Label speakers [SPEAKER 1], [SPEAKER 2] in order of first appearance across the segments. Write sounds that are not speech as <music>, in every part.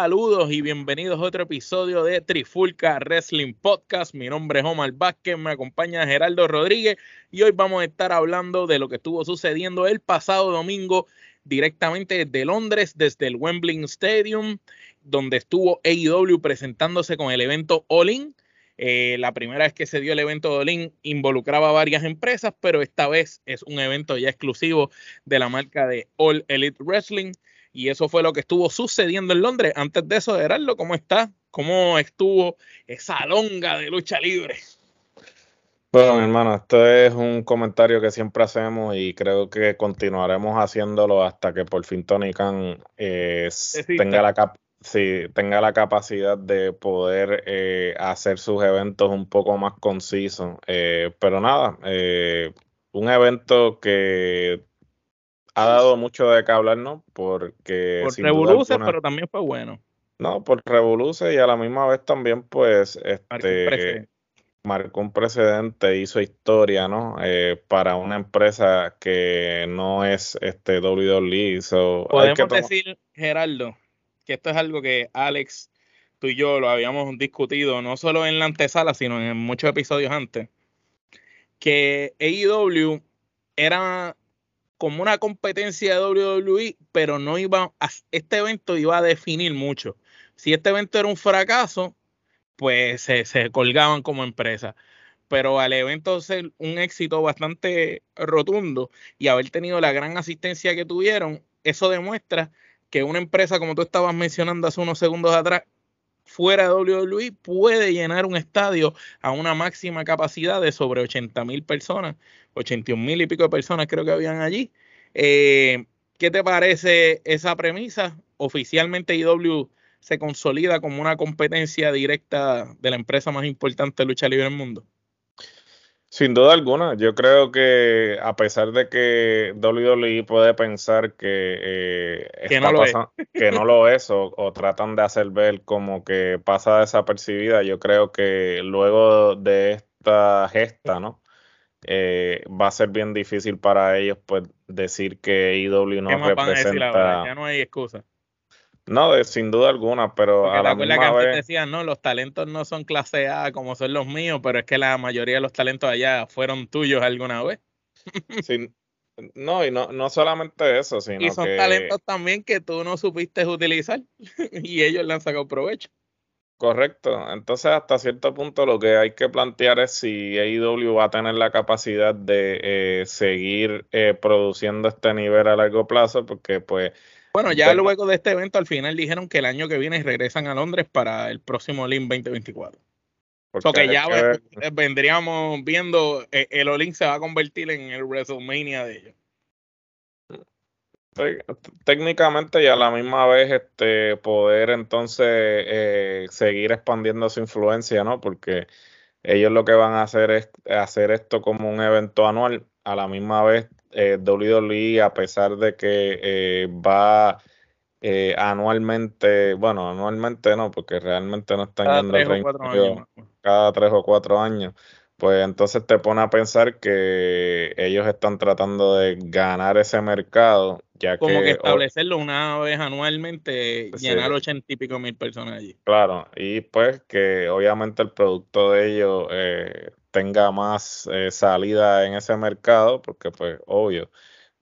[SPEAKER 1] Saludos y bienvenidos a otro episodio de Trifulca Wrestling Podcast. Mi nombre es Omar Vázquez, me acompaña Geraldo Rodríguez y hoy vamos a estar hablando de lo que estuvo sucediendo el pasado domingo directamente desde Londres, desde el Wembley Stadium, donde estuvo AEW presentándose con el evento All In. Eh, la primera vez que se dio el evento All In involucraba a varias empresas, pero esta vez es un evento ya exclusivo de la marca de All Elite Wrestling. Y eso fue lo que estuvo sucediendo en Londres. Antes de eso, Gerardo, ¿cómo está? ¿Cómo estuvo esa longa de lucha libre?
[SPEAKER 2] Bueno, mi hermano, esto es un comentario que siempre hacemos y creo que continuaremos haciéndolo hasta que por fin Tony Khan eh, tenga, la tenga la capacidad de poder eh, hacer sus eventos un poco más concisos. Eh, pero nada, un evento que ha dado mucho de qué hablar, ¿no? Porque...
[SPEAKER 1] Por Revoluce, pero también fue bueno.
[SPEAKER 2] No, por Revoluce y a la misma vez también, pues, este... Marcó un precedente, hizo historia, ¿no? Eh, para una empresa que no es este WWE.
[SPEAKER 1] Podemos decir, Gerardo, que esto es algo que Alex, tú y yo lo habíamos discutido, no solo en la antesala, sino en muchos episodios antes, que AEW era como una competencia de WWE, pero no iba a, este evento iba a definir mucho. Si este evento era un fracaso, pues se, se colgaban como empresa. Pero al evento ser un éxito bastante rotundo y haber tenido la gran asistencia que tuvieron, eso demuestra que una empresa, como tú estabas mencionando hace unos segundos atrás, fuera de WWE puede llenar un estadio a una máxima capacidad de sobre 80 mil personas, 81 mil y pico de personas creo que habían allí. Eh, ¿Qué te parece esa premisa? Oficialmente IW se consolida como una competencia directa de la empresa más importante de lucha libre del mundo.
[SPEAKER 2] Sin duda alguna, yo creo que a pesar de que WWE puede pensar que, eh, que, no, lo es. que no lo es o, tratan de hacer ver como que pasa desapercibida, yo creo que luego de esta gesta, ¿no? Eh, va a ser bien difícil para ellos pues decir que IW no representa.
[SPEAKER 1] Ya no hay excusa.
[SPEAKER 2] No, sin duda alguna, pero a la misma que vez...
[SPEAKER 1] decían, no, los talentos no son clase A como son los míos, pero es que la mayoría de los talentos allá fueron tuyos alguna vez. <laughs>
[SPEAKER 2] no, y no, no solamente eso, sino
[SPEAKER 1] Y son talentos también que tú no supiste utilizar <laughs> y ellos le han sacado provecho.
[SPEAKER 2] Correcto. Entonces, hasta cierto punto, lo que hay que plantear es si AEW va a tener la capacidad de eh, seguir eh, produciendo este nivel a largo plazo, porque pues
[SPEAKER 1] bueno, ya luego de este evento, al final dijeron que el año que viene regresan a Londres para el próximo LIM 2024. O que ya vendríamos viendo, eh, el Olin se va a convertir en el WrestleMania de ellos.
[SPEAKER 2] Técnicamente y a la misma vez este poder entonces eh, seguir expandiendo su influencia, ¿no? Porque ellos lo que van a hacer es hacer esto como un evento anual, a la misma vez eh, WWE, a pesar de que eh, va eh, anualmente, bueno, anualmente no, porque realmente no están
[SPEAKER 1] cada yendo
[SPEAKER 2] tres cada tres o cuatro años, pues entonces te pone a pensar que ellos están tratando de ganar ese mercado, ya
[SPEAKER 1] Como que, establecerlo una vez anualmente, llenar ochenta y pico mil personas allí.
[SPEAKER 2] Claro, y pues que obviamente el producto de ellos eh, tenga más eh, salida en ese mercado, porque pues obvio,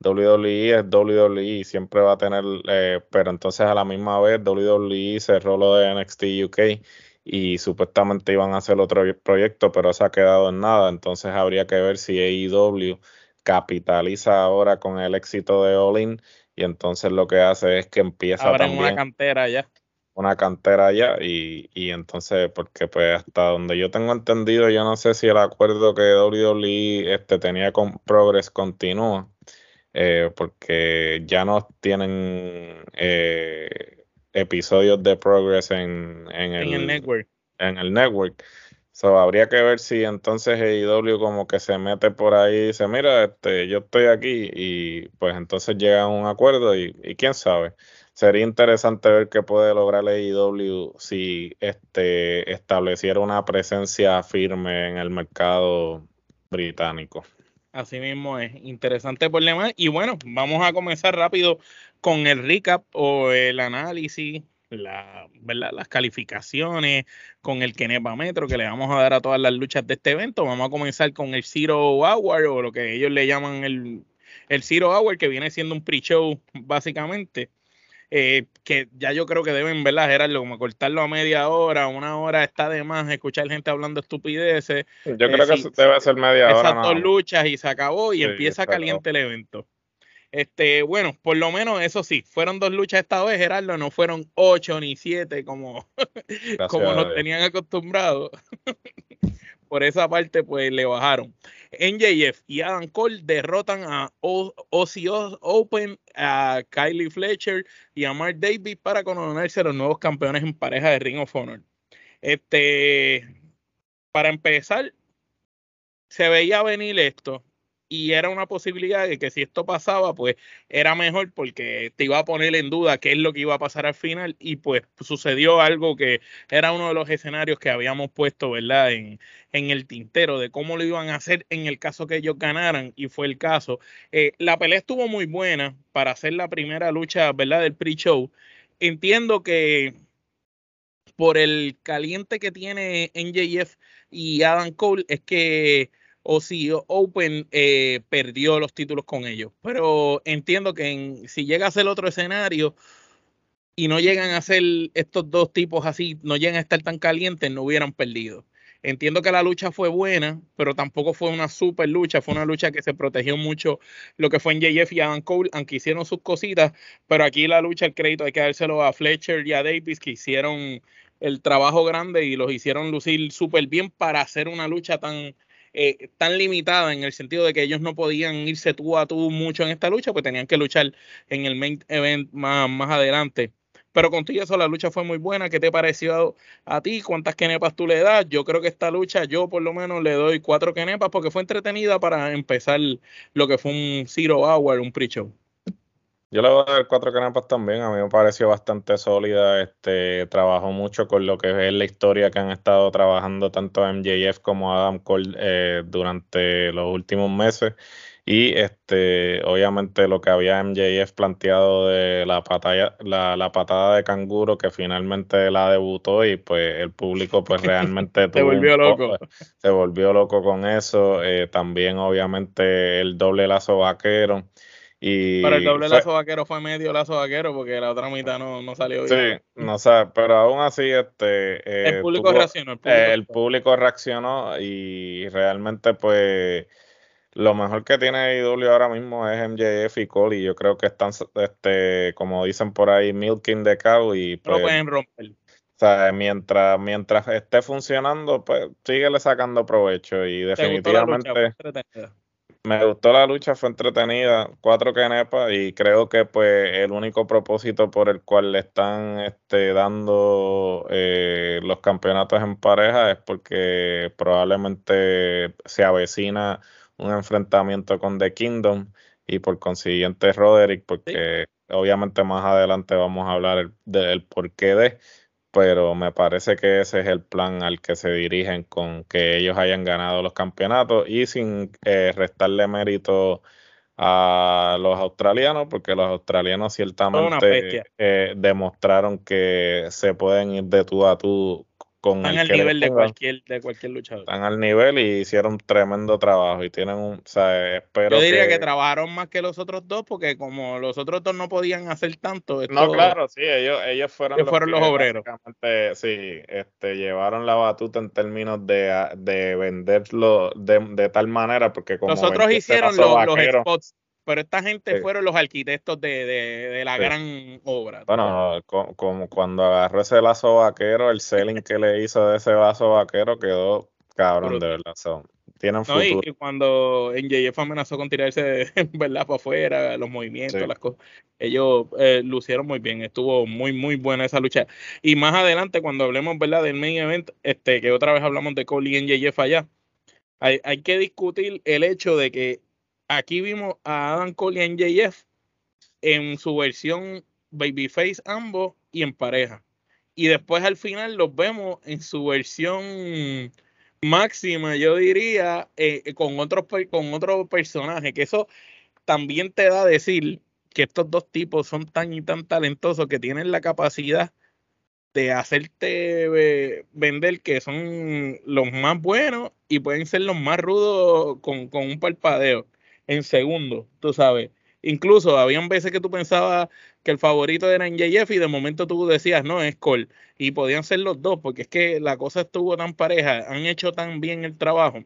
[SPEAKER 2] WWE es WWE, siempre va a tener, eh, pero entonces a la misma vez WWE cerró lo de NXT UK y supuestamente iban a hacer otro proyecto, pero se ha quedado en nada, entonces habría que ver si AEW capitaliza ahora con el éxito de All In y entonces lo que hace es que empieza
[SPEAKER 1] Ahora también... una cantera ya
[SPEAKER 2] una cantera allá y, y, entonces porque pues hasta donde yo tengo entendido yo no sé si el acuerdo que WWE este tenía con Progress continúa eh, porque ya no tienen eh, episodios de Progress en, en, el,
[SPEAKER 1] network
[SPEAKER 2] en el network So, habría que ver si entonces AEW como que se mete por ahí y dice, mira, este, yo estoy aquí y pues entonces llegan a un acuerdo y, y quién sabe. Sería interesante ver qué puede lograr AEW si este, estableciera una presencia firme en el mercado británico.
[SPEAKER 1] Así mismo es, interesante problema. Y bueno, vamos a comenzar rápido con el recap o el análisis la, ¿verdad? las calificaciones con el Kenepa Metro que le vamos a dar a todas las luchas de este evento. Vamos a comenzar con el Zero Hour o lo que ellos le llaman el, el Zero Hour, que viene siendo un pre-show básicamente. Eh, que ya yo creo que deben, ¿verdad, Gerardo? Como cortarlo a media hora, una hora está de más escuchar gente hablando estupideces.
[SPEAKER 2] Yo eh, creo que debe ser media hora.
[SPEAKER 1] Esas dos luchas y se acabó y empieza caliente el evento. Este, bueno, por lo menos eso sí, fueron dos luchas esta vez, Gerardo, no fueron ocho ni siete como, <laughs> como nos tenían acostumbrados. <laughs> por esa parte, pues le bajaron. NJF y Adam Cole derrotan a Ozzy Open, a Kylie Fletcher y a Mark Davis para coronarse los nuevos campeones en pareja de Ring of Honor. Este, para empezar, se veía venir esto y era una posibilidad de que si esto pasaba, pues era mejor porque te iba a poner en duda qué es lo que iba a pasar al final y pues sucedió algo que era uno de los escenarios que habíamos puesto, ¿verdad? En, en el tintero de cómo lo iban a hacer en el caso que ellos ganaran y fue el caso. Eh, la pelea estuvo muy buena para hacer la primera lucha, ¿verdad? Del pre-show. Entiendo que por el caliente que tiene NJF y Adam Cole es que o si Open eh, perdió los títulos con ellos. Pero entiendo que si llega a ser otro escenario y no llegan a ser estos dos tipos así, no llegan a estar tan calientes, no hubieran perdido. Entiendo que la lucha fue buena, pero tampoco fue una super lucha, fue una lucha que se protegió mucho lo que fue en JF y Adam Cole, aunque hicieron sus cositas, pero aquí la lucha, el crédito hay que dárselo a Fletcher y a Davis, que hicieron el trabajo grande y los hicieron lucir súper bien para hacer una lucha tan, eh, tan limitada en el sentido de que ellos no podían irse tú a tú mucho en esta lucha, pues tenían que luchar en el main event más, más adelante. Pero contigo eso, la lucha fue muy buena. ¿Qué te pareció a, ti? ¿Cuántas kenepas tú le das? Yo creo que esta lucha, yo por lo menos le doy cuatro kenepas porque fue entretenida para empezar lo que fue un Zero Hour, un pre-show.
[SPEAKER 2] Yo le voy a dar cuatro canapas también, a mí me pareció bastante sólida, este, trabajó mucho con lo que es la historia que han estado trabajando tanto MJF como Adam Cole eh, durante los últimos meses y este, obviamente lo que había MJF planteado de la, patada, la, patada de canguro que finalmente la debutó y pues el público pues realmente <laughs>
[SPEAKER 1] se volvió loco.
[SPEAKER 2] Se volvió loco con eso, eh, también obviamente el doble lazo vaquero. Y
[SPEAKER 1] pero el doble lazo vaquero fue medio lazo vaquero porque la otra mitad no, no salió
[SPEAKER 2] bien. Sí, no sé, pero aún así este
[SPEAKER 1] el público reaccionó.
[SPEAKER 2] El público, reaccionó y realmente pues lo mejor que tiene IW ahora mismo es MJF y Cole y yo creo que están este como dicen por ahí milking the cow y
[SPEAKER 1] pues, pueden romper.
[SPEAKER 2] O sea, mientras, mientras esté funcionando, pues síguele sacando provecho y definitivamente me gustó la lucha, fue entretenida, cuatro kenepas y creo que pues el único propósito por el cual le están este, dando eh, los campeonatos en pareja es porque probablemente se avecina un enfrentamiento con The Kingdom y por consiguiente Roderick, porque obviamente más adelante vamos a hablar del porqué de pero me parece que ese es el plan al que se dirigen con que ellos hayan ganado los campeonatos y sin eh, restarle mérito a los australianos, porque los australianos ciertamente eh, demostraron que se pueden ir de tú a tú
[SPEAKER 1] están al nivel de cualquier, de cualquier luchador.
[SPEAKER 2] Están al nivel y hicieron un tremendo trabajo y tienen un, o sea, espero
[SPEAKER 1] Yo diría que... trabajaron más que los otros dos porque como los otros dos no podían hacer tanto.
[SPEAKER 2] no, claro, sí, ellos, ellos fueron,
[SPEAKER 1] los, fueron los obreros.
[SPEAKER 2] Sí, este, llevaron la batuta en términos de, de venderlo de, de tal manera porque como...
[SPEAKER 1] Nosotros hicieron los, los spots pero esta gente fueron los arquitectos de, de, la gran obra.
[SPEAKER 2] Bueno, como, cuando agarró ese lazo vaquero, el selling que le hizo de ese lazo vaquero quedó cabrón, de verdad. tienen futuro.
[SPEAKER 1] y, cuando NJF amenazó con tirarse, <laughs> ¿verdad? Para afuera, los movimientos, las cosas. Ellos eh, lucieron muy bien. Estuvo muy, muy buena esa lucha. Y más adelante, cuando hablemos, ¿verdad? Del main event, este, que otra vez hablamos de Cole y NJF allá, hay, hay que discutir el hecho de que aquí vimos a Adam Cole y NJF en su versión Babyface ambos y en pareja. Y después al final los vemos en su versión máxima, yo diría, eh, con, otro, con otro personaje, que eso también te da a decir que estos dos tipos son tan y tan talentosos que tienen la capacidad de hacerte vender que son los más buenos y pueden ser los más rudos con, con un parpadeo en segundo, tú sabes. Incluso habían veces que tú pensabas que el favorito era NJF y de momento tú decías, no, es Cole. Y podían ser los dos, porque es que la cosa estuvo tan pareja, han hecho tan bien el trabajo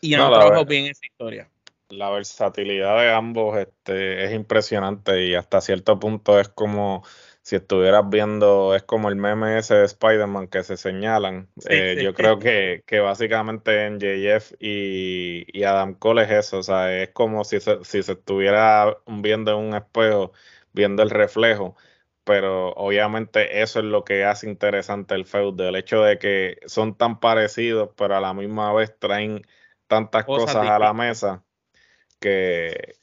[SPEAKER 1] y han trabajado bien esa historia.
[SPEAKER 2] La versatilidad de ambos este, es impresionante y hasta cierto punto es como si estuvieras viendo, es como el meme ese de Spider-Man que se señalan. Eh, yo creo que, que básicamente en JF y, y, Adam Cole es eso, o sea, es como si se, si se estuviera viendo en un espejo, viendo el reflejo, pero obviamente eso es lo que hace interesante el feud, el hecho de que son tan parecidos, pero a la misma vez traen tantas cosas a la mesa que,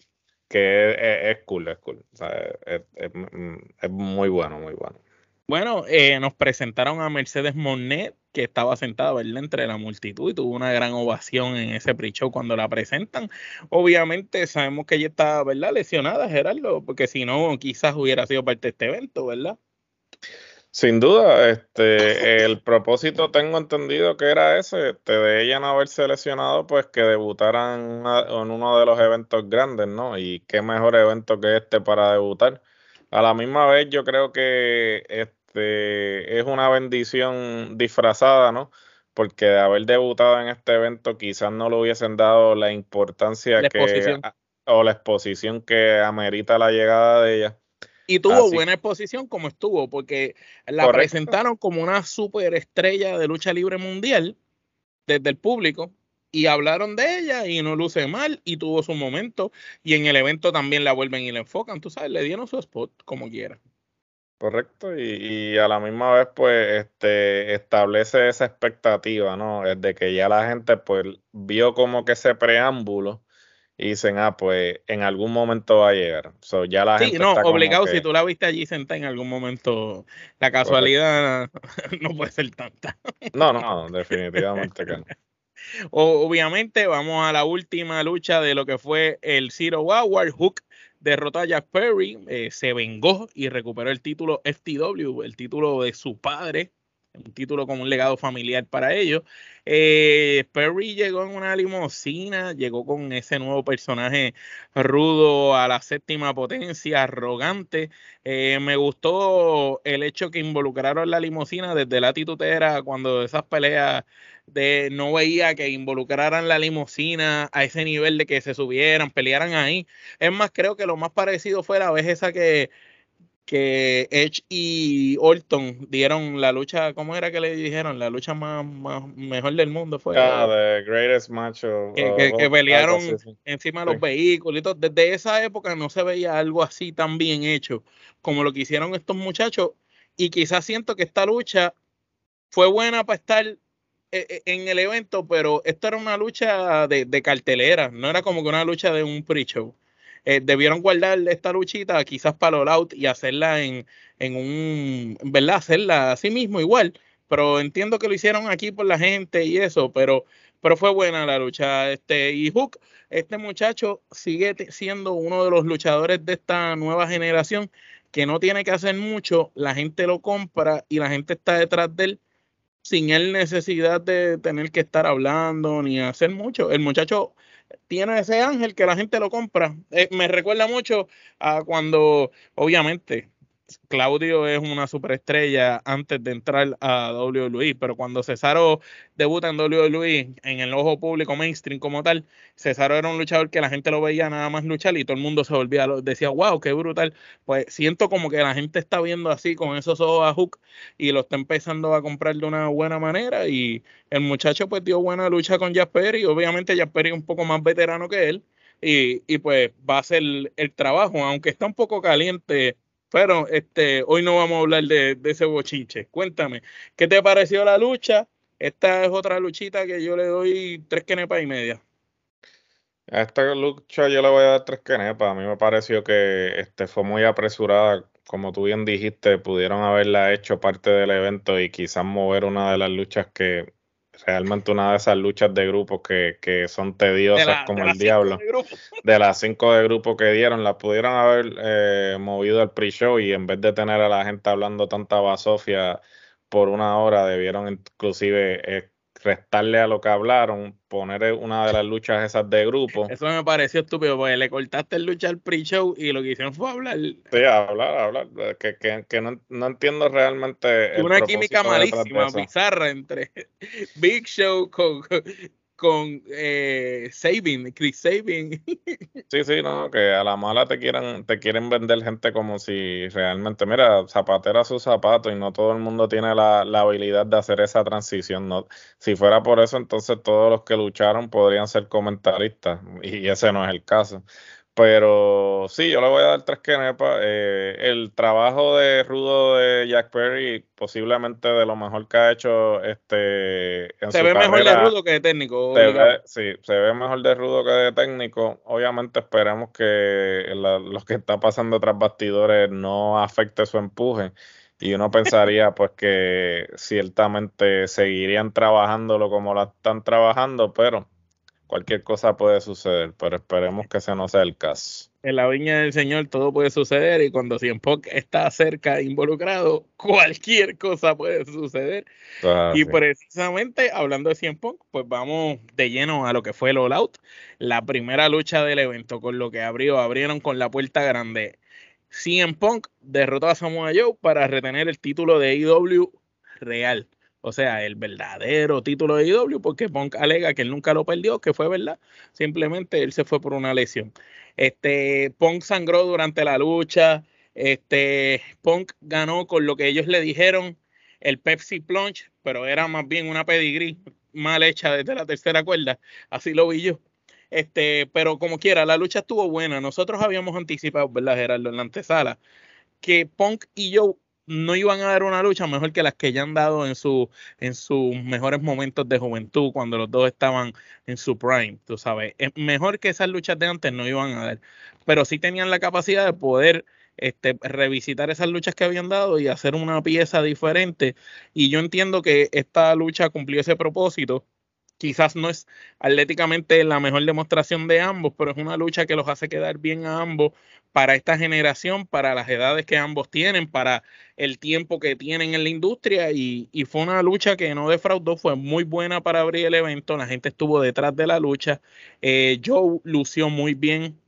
[SPEAKER 2] que es, cool, es cool. O sea, es, muy bueno, muy bueno.
[SPEAKER 1] Bueno, eh, nos presentaron a Mercedes Monet, que estaba sentada entre la multitud y tuvo una gran ovación en ese pre-show cuando la presentan. Obviamente sabemos que ella está, ¿verdad? Lesionada, Gerardo, porque si no, quizás hubiera sido parte de este evento, ¿verdad?
[SPEAKER 2] Sin duda, este, el propósito tengo entendido que era ese, este, de ella no haber seleccionado, pues que debutaran en uno de los eventos grandes, ¿no? Y qué mejor evento que este para debutar. A la misma vez, yo creo que este es una bendición disfrazada, ¿no? Porque de haber debutado en este evento, quizás no le hubiesen dado la importancia que o la exposición que amerita la llegada de ella.
[SPEAKER 1] Y tuvo buena exposición como estuvo, porque la presentaron como una superestrella de lucha libre mundial desde el público y hablaron de ella y no luce mal y tuvo su momento y en el evento también la vuelven y la enfocan, tú sabes, le dieron su spot como quiera.
[SPEAKER 2] Correcto, y, a la misma vez pues este establece esa expectativa, ¿no? Es de que ya la gente pues vio como que ese preámbulo y dicen, ah, pues en algún momento va a llegar. So, ya la sí,
[SPEAKER 1] no, obligado, si tú la viste allí sentada en algún momento, la casualidad <laughs> no puede ser tanta.
[SPEAKER 2] No, no, definitivamente que no.
[SPEAKER 1] Obviamente, vamos a la última lucha de lo que fue el Zero Hour. Hook derrotó a Jack Perry, eh, se vengó y recuperó el título FTW, el título de su padre, un título con un legado familiar para ellos. Eh, Perry llegó en una limosina, llegó con ese nuevo personaje rudo a la séptima potencia, arrogante. Eh, me gustó el hecho que involucraron la limosina desde la titutera cuando esas peleas de no veía que involucraran la limosina a ese nivel de que se subieran, pelearan ahí. Es más, creo que lo más parecido fue la vez esa que que Edge y Orton dieron la lucha, ¿cómo era que le dijeron? La lucha más, mejor del mundo fue.
[SPEAKER 2] Ah, the greatest match
[SPEAKER 1] que, pelearon encima de los vehículos y todo. Desde esa época no se veía algo así tan bien hecho como lo que hicieron estos muchachos. Y quizás siento que esta lucha fue buena para estar eh, eh, en el evento, pero esto era una lucha de, de cartelera, no era como que una lucha de un pre-show. Eh, debieron guardar esta luchita quizás para el out y hacerla en, en un, ¿verdad? Hacerla así mismo igual, pero entiendo que lo hicieron aquí por la gente y eso, pero, pero fue buena la lucha. Este, y Hook, este muchacho sigue siendo uno de los luchadores de esta nueva generación que no tiene que hacer mucho, la gente lo compra y la gente está detrás de él sin él necesidad de tener que estar hablando ni hacer mucho. El muchacho tiene ese ángel que la gente lo compra. Eh, me recuerda mucho a cuando, obviamente, Claudio es una superestrella antes de entrar a WWE, pero cuando Cesaro debuta en WWE, en el ojo público mainstream como tal, Cesaro era un luchador que la gente lo veía nada más luchar y todo el mundo se volvía, decía, wow, qué brutal. Pues siento como que la gente está viendo así con esos ojos a Hook y lo está empezando a comprar de una buena manera y el muchacho pues dio buena lucha con Jasper y obviamente Jasper es un poco más veterano que él. Y, y pues va a hacer el trabajo, aunque está un poco caliente pero este, hoy no vamos a hablar de, ese bochinche. Cuéntame, ¿qué te pareció la lucha? Esta es otra luchita que yo le doy tres quenepas y media.
[SPEAKER 2] A esta lucha yo le voy a dar tres quenepas. A mí me pareció que este, fue muy apresurada. Como tú bien dijiste, pudieron haberla hecho parte del evento y quizás mover una de las luchas que realmente una de esas luchas de grupos que, que son tediosas como el diablo. <laughs> De, las cinco de grupo que dieron, las pudieron haber eh, movido al pre-show y en vez de tener a la gente hablando tanta basofia por una hora, debieron inclusive eh, restarle a lo que hablaron, poner una de las luchas esas de grupo.
[SPEAKER 1] Eso me pareció estúpido, porque le cortaste el lucha al pre-show y lo que hicieron fue hablar.
[SPEAKER 2] Sí, hablar, hablar. Que, que, que no, no, entiendo realmente.
[SPEAKER 1] Una química malísima, bizarra entre <laughs> Big Show con, con eh, Sabin, Chris Sabin. <laughs>
[SPEAKER 2] Sí, sí, no, que a la mala te quieren, te quieren vender gente como si realmente, mira, zapatera su zapato y no todo el mundo tiene la, habilidad de hacer esa transición. ¿no? Si fuera por eso, entonces todos los que lucharon podrían ser comentaristas y ese no es el caso. Pero sí, yo le voy a dar tres quenepas. Eh, el trabajo de rudo de Jack Perry, posiblemente de lo mejor que ha hecho este
[SPEAKER 1] en Se ve mejor de rudo que de técnico.
[SPEAKER 2] sí, se ve mejor de rudo que de técnico. Obviamente esperemos que lo que está pasando tras bastidores no afecte su empuje. Y uno pensaría pues que ciertamente seguirían trabajándolo como lo están trabajando, pero cualquier cosa puede suceder, pero esperemos que ese no sea el caso.
[SPEAKER 1] En la viña del Señor todo puede suceder y cuando Cien está cerca involucrado, <laughs> cualquier cosa puede suceder. y precisamente hablando de Cien pues vamos de lleno a lo que fue el All Out, la primera lucha del evento, con lo que abrió, abrieron con la puerta grande. Cien Punk derrotó a Samoa Joe para retener el título de IW real. O sea, el verdadero título de IW, porque Punk alega que él nunca lo perdió, que fue verdad. Simplemente él se fue por una lesión. Este, Punk sangró durante la lucha. Este, Punk ganó con lo que ellos le dijeron el Pepsi Plunge, pero era más bien una pedigree mal hecha desde la tercera cuerda. Así lo vi yo. Este, pero como quiera, la lucha estuvo buena. Nosotros habíamos anticipado, ¿verdad, Gerardo, en la antesala, que Punk y Joe no iban a dar una lucha mejor que las que ya han dado en, su, en sus mejores momentos de juventud, cuando los dos estaban en su prime, tú sabes. Mejor que esas luchas de antes no iban a dar, pero sí tenían la capacidad de poder este, revisitar esas luchas que habían dado y hacer una pieza diferente. Y yo entiendo que esta lucha cumplió ese propósito quizás no es atléticamente la mejor demostración de ambos, pero es una lucha que los hace quedar bien a ambos para esta generación, para las edades que ambos tienen, para el tiempo que tienen en la industria. Y, fue una lucha que no defraudó, fue muy buena para abrir el evento, la gente estuvo detrás de la lucha, eh, Joe lució muy bien.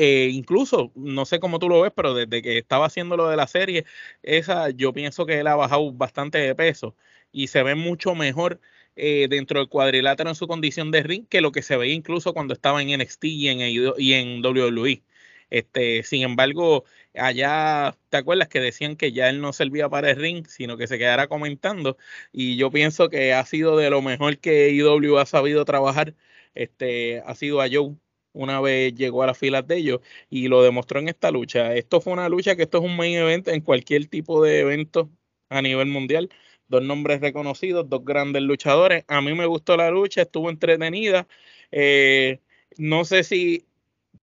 [SPEAKER 1] Eh, incluso, no sé cómo tú lo ves, pero desde que estaba haciendo lo de la serie, esa yo pienso que él ha bajado bastante de peso y se ve mucho mejor eh, dentro del cuadrilátero en su condición de ring que lo que se veía incluso cuando estaba en NXT y en, y WWE. Este, sin embargo, allá, ¿te acuerdas que decían que ya él no servía para el ring, sino que se quedara comentando? Y yo pienso que ha sido de lo mejor que IW ha sabido trabajar, este, ha sido a Joe una vez llegó a las filas de ellos y lo demostró en esta lucha. Esto fue una lucha que esto es un main event en cualquier tipo de evento a nivel mundial dos nombres reconocidos, dos grandes luchadores. A mí me gustó la lucha, estuvo entretenida. Eh, no sé si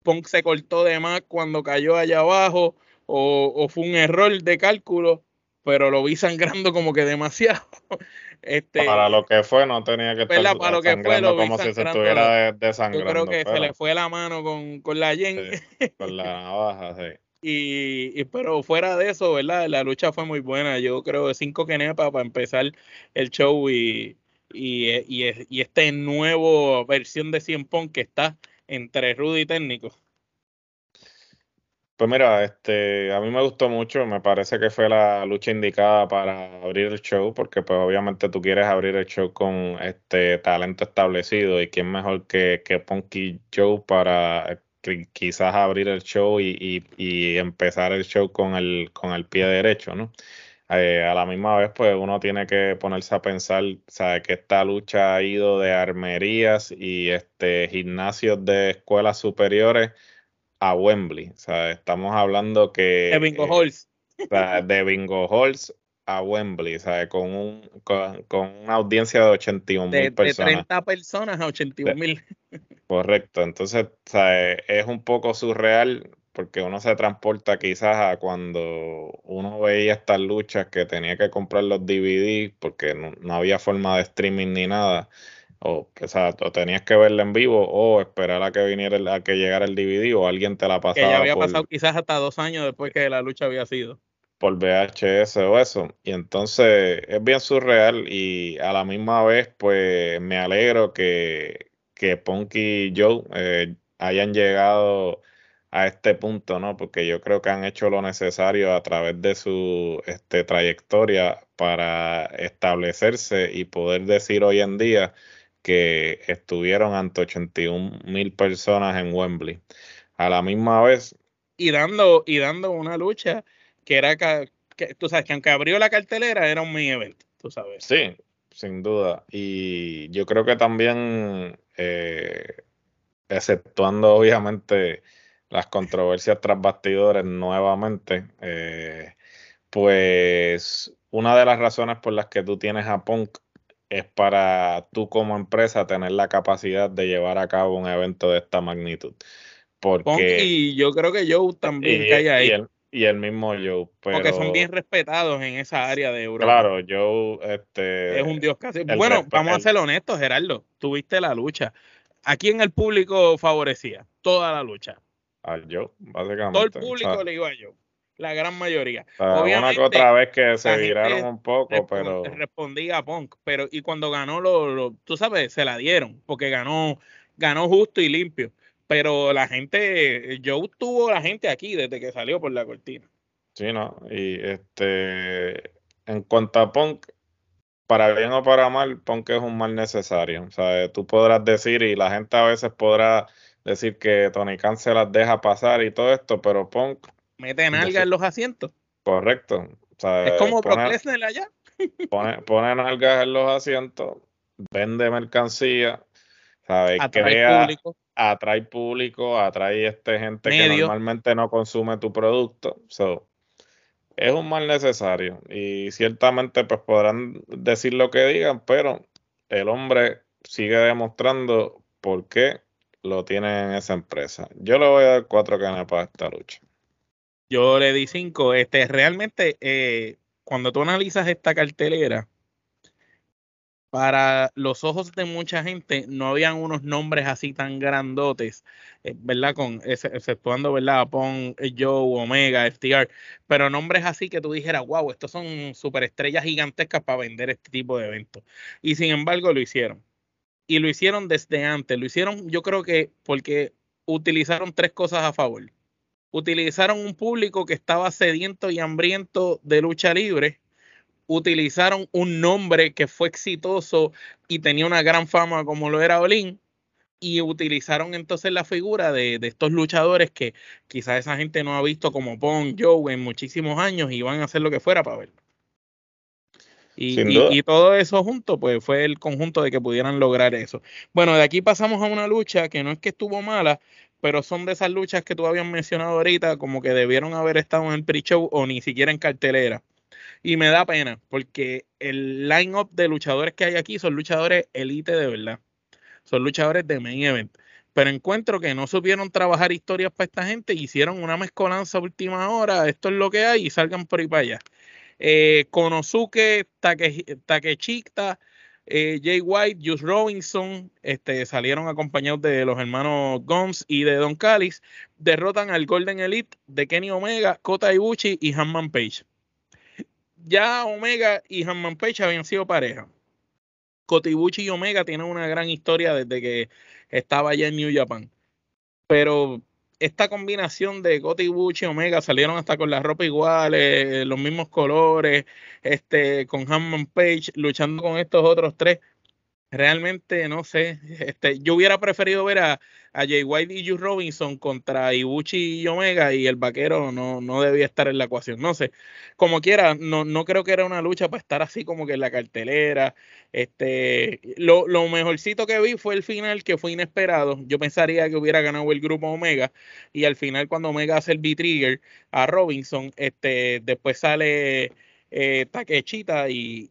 [SPEAKER 1] Punk se cortó de más cuando cayó allá abajo o, fue un error de cálculo, pero lo vi sangrando como que demasiado. <laughs> Este,
[SPEAKER 2] para lo que fue, no tenía que estar
[SPEAKER 1] para lo que fue, lo como si se estuviera desangrando. Yo creo que se le fue la mano con, con la yen.
[SPEAKER 2] con la navaja, sí.
[SPEAKER 1] Y, pero fuera de eso, ¿verdad? La lucha fue muy buena. Yo creo cinco kenepas para empezar el show y, y, y, y este nuevo versión de Cien Pong que está entre Rudy y técnico.
[SPEAKER 2] Pues mira, este, a mí me gustó mucho, me parece que fue la lucha indicada para abrir el show, porque pues obviamente tú quieres abrir el show con este talento establecido y quién mejor que, que Punky Joe para eh, quizás abrir el show y, y, empezar el show con el, con el pie derecho, ¿no? Eh, a la misma vez, pues uno tiene que ponerse a pensar, sabe que esta lucha ha ido de armerías y este gimnasios de escuelas superiores a Wembley. O sea, estamos hablando que...
[SPEAKER 1] De Bingo eh, Halls.
[SPEAKER 2] de Bingo Halls a Wembley, ¿sabes? Con, un, con, una audiencia de 81 mil personas.
[SPEAKER 1] De 30 personas a 81 mil. <laughs>
[SPEAKER 2] Correcto, entonces ¿sabes? es un poco surreal porque uno se transporta quizás a cuando uno veía estas luchas que tenía que comprar los DVD porque no había forma de streaming ni nada o, o sea, o tenías que verla en vivo o esperar a que viniera a que llegara el DVD o alguien te la pasaba. Que
[SPEAKER 1] ya había pasado quizás hasta dos años después que la lucha había sido.
[SPEAKER 2] Por VHS o eso. Y entonces es bien surreal y a la misma vez pues me alegro que, que Punky y Joe eh, hayan llegado a este punto, ¿no? Porque yo creo que han hecho lo necesario a través de su este, trayectoria para establecerse y poder decir hoy en día que estuvieron ante 81 mil personas en Wembley. A la misma vez.
[SPEAKER 1] Y dando, y dando una lucha que era que, tú sabes que aunque abrió la cartelera era un mini evento, tú sabes.
[SPEAKER 2] Sí, sin duda. Y yo creo que también, eh, exceptuando obviamente las controversias tras bastidores nuevamente, eh, pues una de las razones por las que tú tienes a Punk es para tú como empresa tener la capacidad de llevar a cabo un evento de esta magnitud. Porque,
[SPEAKER 1] y yo creo que Joe también cae ahí.
[SPEAKER 2] Y el, mismo Joe.
[SPEAKER 1] Porque son bien respetados en esa área de Europa.
[SPEAKER 2] Claro, Joe este,
[SPEAKER 1] es un dios casi. Bueno, vamos a ser honestos, Gerardo. Tuviste la lucha. ¿A quién el público favorecía? Toda la lucha.
[SPEAKER 2] A Joe, básicamente.
[SPEAKER 1] Todo el público le iba a Joe la gran mayoría.
[SPEAKER 2] una que otra vez que se viraron un poco, pero...
[SPEAKER 1] Respondía a Punk, pero y cuando ganó, lo, tú sabes, se la dieron, porque ganó, ganó justo y limpio. Pero la gente, Joe tuvo la gente aquí desde que salió por la cortina.
[SPEAKER 2] Sí, ¿no? Y este, en cuanto a Punk, para bien o para mal, Punk es un mal necesario. O sea, tú podrás decir, y la gente a veces podrá decir que Tony Khan se las deja pasar y todo esto, pero Punk
[SPEAKER 1] Mete nalga en los asientos.
[SPEAKER 2] Correcto.
[SPEAKER 1] es como Brock allá. <laughs>
[SPEAKER 2] pone, pone nalgas en los asientos, vende mercancía, ¿sabes? Atrae Crea, público. Atrae público, atrae este gente que normalmente no consume tu producto. So, es un mal necesario. Y ciertamente pues podrán decir lo que digan, pero el hombre sigue demostrando por qué lo tiene en esa empresa. Yo le voy a dar cuatro canas para esta lucha.
[SPEAKER 1] Yo le di cinco. Este, realmente, eh, cuando tú analizas esta cartelera, para los ojos de mucha gente no habían unos nombres así tan grandotes, eh, ¿verdad? Con exceptuando, ¿verdad? Pon eh, Joe, Omega, FTR, pero nombres así que tú dijeras, wow, estos son superestrellas gigantescas para vender este tipo de eventos. Y sin embargo lo hicieron. Y lo hicieron desde antes. Lo hicieron, yo creo que porque utilizaron tres cosas a favor utilizaron un público que estaba sediento y hambriento de lucha libre, utilizaron un nombre que fue exitoso y tenía una gran fama como lo era Olin, y utilizaron entonces la figura de, estos luchadores que quizás esa gente no ha visto como Pong, Joe en muchísimos años y van a hacer lo que fuera para verlo. Y, y, todo eso junto, pues fue el conjunto de que pudieran lograr eso. Bueno, de aquí pasamos a una lucha que no es que estuvo mala, pero son de esas luchas que tú habías mencionado ahorita, como que debieron haber estado en el pre-show o ni siquiera en cartelera. Y me da pena, porque el line-up de luchadores que hay aquí son luchadores elite de verdad. Son luchadores de main event. Pero encuentro que no supieron trabajar historias para esta gente, hicieron una mezcolanza última hora, esto es lo que hay y salgan por ahí para allá. Eh, Konosuke Takechita eh, Jay White, Juice Robinson este, salieron acompañados de los hermanos Gomes y de Don Callis. Derrotan al Golden Elite de Kenny Omega, Kota Ibushi y Hanman Page. Ya Omega y Hanman Page habían sido pareja. Kota Ibushi y Omega tienen una gran historia desde que estaba allá en New Japan. Pero esta combinación de Goti y Omega salieron hasta con la ropa iguales, los mismos colores, este, con Hammond Page luchando con estos otros tres realmente no sé. Este, yo hubiera preferido ver a, a Jay White y Robinson contra Ibuchi y Omega y el vaquero no, no debía estar en la ecuación. No sé. Como quiera, no, no creo que era una lucha para estar así como que en la cartelera. Este, lo, lo mejorcito que vi fue el final, que fue inesperado. Yo pensaría que hubiera ganado el grupo Omega. Y al final, cuando Omega hace el B-Trigger a Robinson, este, después sale eh, taquechita y,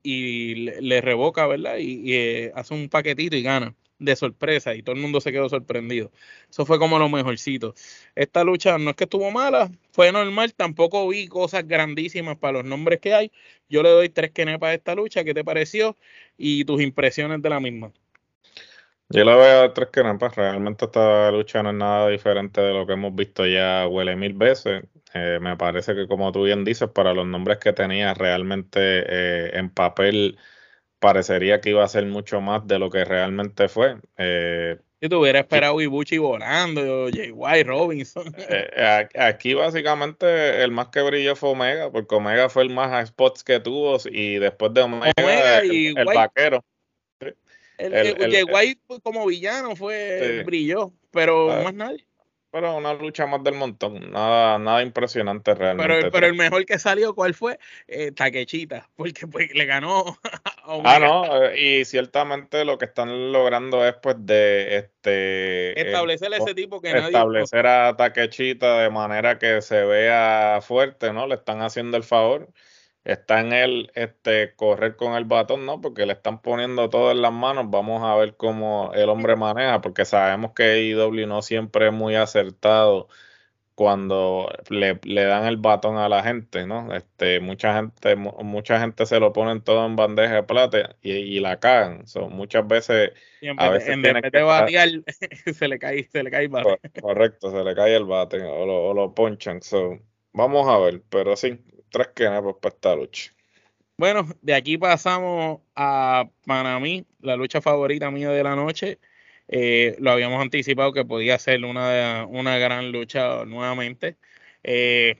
[SPEAKER 1] le, revoca, ¿verdad? Y, eh, hace un paquetito y gana de sorpresa y todo el mundo se quedó sorprendido. Eso fue como lo mejorcito. Esta lucha no es que estuvo mala, fue normal, tampoco vi cosas grandísimas para los nombres que hay. Yo le doy tres quenepas a esta lucha, ¿qué te pareció? Y tus impresiones de la misma.
[SPEAKER 2] Yo le veo a tres quenepas, realmente esta lucha no es nada diferente de lo que hemos visto ya huele mil veces. Eh, me parece que como tú bien dices, para los nombres que tenía realmente eh, en papel parecería que iba a ser mucho más de lo que realmente fue.
[SPEAKER 1] Eh, si te hubiera esperado Ibuchi volando, White, Robinson.
[SPEAKER 2] Eh, aquí básicamente el más que brilló fue Omega, porque Omega fue el más a spots que tuvo y después de Omega, el, vaquero.
[SPEAKER 1] El, White como villano fue brilló, pero ah. más nadie.
[SPEAKER 2] Pero una lucha más del montón, nada, nada impresionante realmente.
[SPEAKER 1] Pero, pero el mejor que salió, ¿cuál fue? Eh, Taquechita, <laughs> porque pues, le ganó <laughs>
[SPEAKER 2] a Ah, no, eh, y ciertamente lo que están logrando es pues de este
[SPEAKER 1] establecer ese tipo que
[SPEAKER 2] establecer a Taquechita de manera que se vea fuerte, ¿no? Le están haciendo el favor está en él este, correr con el batón, ¿no? Porque le están poniendo todo en las manos. Vamos a ver cómo el hombre maneja, porque sabemos que AEW no siempre es muy acertado cuando le, dan el batón a la gente, ¿no? Este, mucha gente, mucha gente se lo ponen todo en bandeja de plata y, la cagan. So, muchas veces,
[SPEAKER 1] a veces en vez de batear, <laughs> se le cae, se le cae el bate.
[SPEAKER 2] Correcto, se le cae el bate o lo, o lo ponchan. So, vamos a ver, pero sí, que pues, para esta lucha.
[SPEAKER 1] Bueno, de aquí pasamos a, para mí, la lucha favorita mía de la noche. Eh, lo habíamos anticipado que podía ser una, una gran lucha nuevamente. Eh,